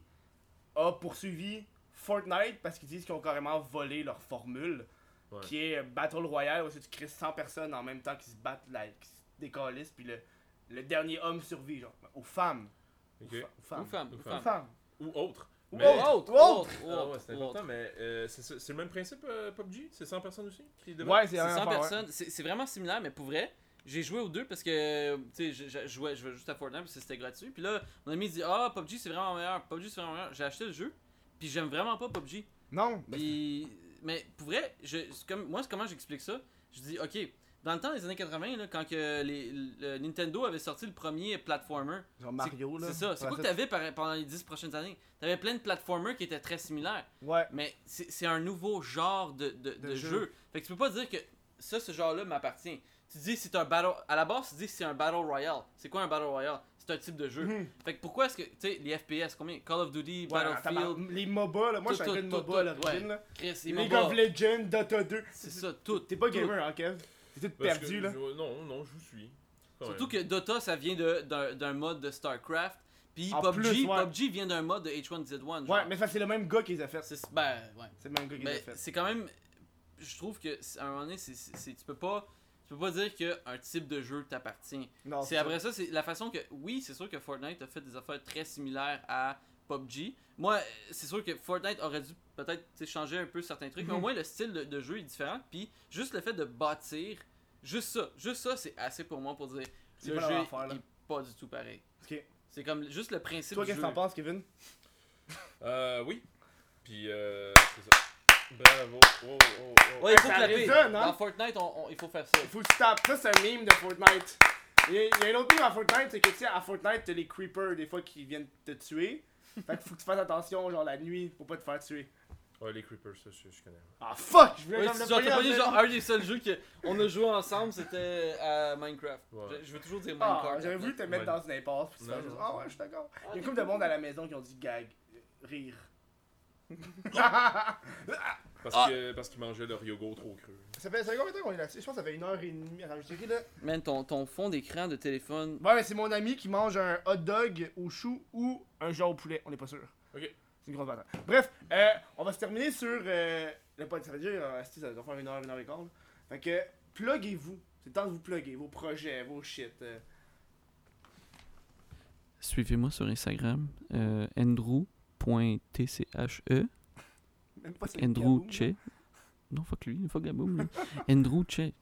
a poursuivi Fortnite parce qu'ils disent qu'ils ont carrément volé leur formule, Ouais. qui est Battle Royale, où tu crées 100 personnes en même temps qui se battent, là, qui se décalissent, puis le, le dernier homme survit, genre. Aux femmes. Aux, Ou femmes. femme, ou femmes. Ou autre. Ou Mais- autre. Autre, Ou autre. autre, Ah ouais, c'est autre. important, mais euh, c'est le même principe euh, PUBG C'est 100 personnes aussi qui? Ouais, c'est C'est la même 100 affaire, ouais. personnes. C'est c'est vraiment similaire, mais pour vrai, j'ai joué aux deux parce que, tu sais, je, jouais, je juste à Fortnite parce que c'était gratuit. Puis là, mon ami dit Ah, PUBG c'est vraiment meilleur. PUBG c'est vraiment meilleur. J'ai acheté le jeu, puis j'aime vraiment pas PUBG. Non, mais Puis, mais pour vrai, je, comme, moi, c'est comment j'explique ça? Je dis Ok, dans le temps des années 80, là, quand que les, le Nintendo avait sorti le premier platformer, genre Mario, là. c'est ça. C'est quoi que t'avais par- pendant les 10 prochaines années? T'avais plein de platformers qui étaient très similaires. Ouais. Mais c'est c'est un nouveau genre de, de, de De jeu. jeu. Fait que tu peux pas dire que ça, ce genre-là m'appartient. Tu dis c'est un battle. À la base, tu dis c'est un battle royale. C'est quoi un battle royale? C'est un type de jeu. Mhm. Fait que pourquoi est-ce que. Tu sais, les FPS, combien? Call of Duty, Ouais, Battlefield, tabarnak, les MOBA, là. Moi, je suis un MOBA à l'origine, ouais. là. Chris, et League MOBA. of Legends, Dota 2. C'est ça, tout. T'es pas gamer, hein, Kev? T'es tout Parce perdu, que là. je- non, non, je vous suis. Surtout même. que Dota, ça vient de- d'un mode de StarCraft. Puis PUBG, plus, ouais. PUBG vient d'un mode de H1Z1. genre. Ouais, mais ça, c'est le même gars qui les a fait. C'est ben, ouais. C'est le même gars qui les a Mais fait. c'est quand même. Je trouve que à un moment donné, c'est- tu peux pas. Tu peux pas dire qu'un type de jeu t'appartient. Non, C'est après ça, c'est la façon que. Oui, c'est sûr que Fortnite a fait des affaires très similaires à PUBG. Moi, c'est sûr que Fortnite aurait dû peut-être changer un peu certains trucs, mais au Mhm. moins le style de, de jeu est différent. Puis juste le fait de bâtir, juste ça, juste ça, c'est assez pour moi pour dire C'est le pas jeu affaire, là. est pas du tout pareil. Ok. C'est comme juste le principe Toi, du qu'est-ce que t'en penses, Kevin? Euh, oui. Puis, euh, c'est ça. Bravo. Oh, oh, oh. Ouais, il faut Ça clapper. résonne, hein? Dans Fortnite, on- on- il faut faire ça. Il faut que tu tapes. Ça, c'est un meme de Fortnite. Il y, a, il y a un autre meme à Fortnite, c'est que tu sais, à Fortnite, t'as les creepers des fois qui viennent te tuer. Fait qu'il faut que tu fasses attention, genre la nuit, pour pas te faire tuer. Ouais, les creepers, ça, je, je connais. Ah fuck! Je voulais le genre, plein genre un des seuls jeux qu'on a joué ensemble, c'était à Minecraft. Ouais. Je, je veux toujours dire Ah, Minecraft. j'avais voulu te mettre Ouais. dans une impasse. Puis Non, non. ah ouais, je suis d'accord. Il y a une couple de monde à la maison qui ont dit gag, euh, rire. Parce Ah. que parce qu'ils mangeaient leur yogourt trop creux. ça, fait, ça fait combien de temps qu'on est là-dessus? Je pense que ça fait une heure et demie. Attends, je là. Man, ton, ton fond d'écran de téléphone. Ouais, mais c'est mon ami qui mange un hot dog au chou ou un genre au poulet, on n'est pas sûr. Ok. C'est une grosse bataille. Bref, euh, on va se terminer sur euh, le pod. Ça veut dire, euh, ça va faire une heure, une heure et quart. là. Fait que, pluguez-vous. C'est le temps de vous plugger, vos projets, vos shit. euh. Suivez-moi sur Instagram, euh, andrew.tche, Andrew Gaboum, Che. Non, fuck lui, fuck Gaboum. lui. Andrew Che.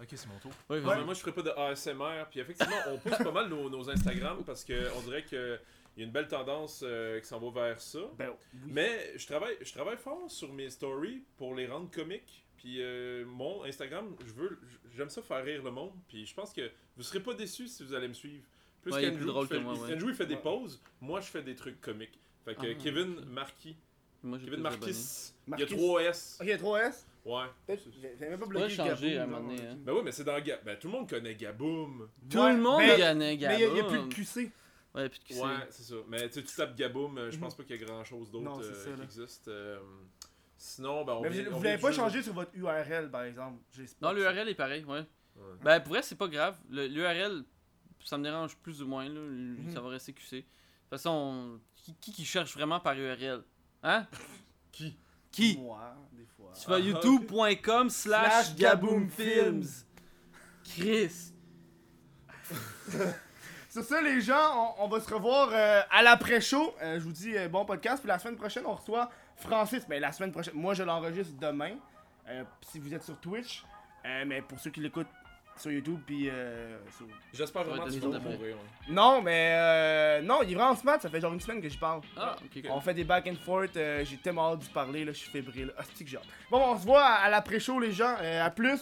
Ok, c'est mon tour. Ouais, Ouais, mais moi, je ferais pas de ASMR. Puis effectivement, on pousse pas mal nos, nos Instagram parce que on dirait que il y a une belle tendance euh, qui s'en va vers ça. Ben, oui. Mais je travaille, je travaille fort sur mes stories pour les rendre comiques. Puis euh, mon Instagram, je veux, j'aime ça faire rire le monde. Puis je pense que vous serez pas déçus si vous allez me suivre. Plus Ouais, il qu'Andrew plus drôle qui fait, que moi, ouais. Andrew, il fait des Ouais. pauses, moi je fais des trucs comiques. Fait que Ah, Kevin. Marquis, Moi, Kevin Marquis, il y a 3 S. Ok, 3S. Ouais. Peut-être, j'avais même pas bloqué changer Gaboum, à un moment donné, hein. Ben oui, mais c'est dans Ga- Ben tout le monde connaît Gaboum. Tout Ouais, le monde mais- gagnait Mais il y a- il y a plus de QC. Ouais, plus de QC. Ouais, c'est ça. Mais tu sais, tu tapes Gaboum, euh, je pense pas qu'il y a grand chose d'autre euh, qui existe. euh, Sinon, ben on Mais vient- vous, l'avez pas changé sur votre URL, par exemple. J'espère Non, l'URL est pareil, ouais. Ouais. Ben, pour vrai, c'est pas grave. Le- L'URL, ça me dérange plus ou moins, là. Mhm. Ça va rester QC. De toute façon, qui, qui, qui cherche vraiment par URL? Hein? Qui? C'est Qui? Moi, des fois. Tu vas Ah, youtube.com slash Slash Gaboom gaboomfilms. Chris. Sur ça, les gens, on, on va se revoir euh, à l'après-show. Euh, je vous dis euh, bon podcast. Puis la semaine prochaine, on reçoit Francis. Mais la semaine prochaine, moi, je l'enregistre demain. Si vous êtes sur Twitch. Mais pour ceux qui l'écoutent sur YouTube, puis euh, sur- J'espère vraiment que tu vas mourir. Non, mais euh, non, il est vraiment smart. Ça fait genre une semaine que j'y parle. Ah, ok, cool. On fait des back and forth. euh, j'ai tellement hâte d'y parler. Là, je suis fébrile. Ah, c'est que j'ai hâte. Bon, on se voit à, à l'après-show, les gens. Euh, à plus.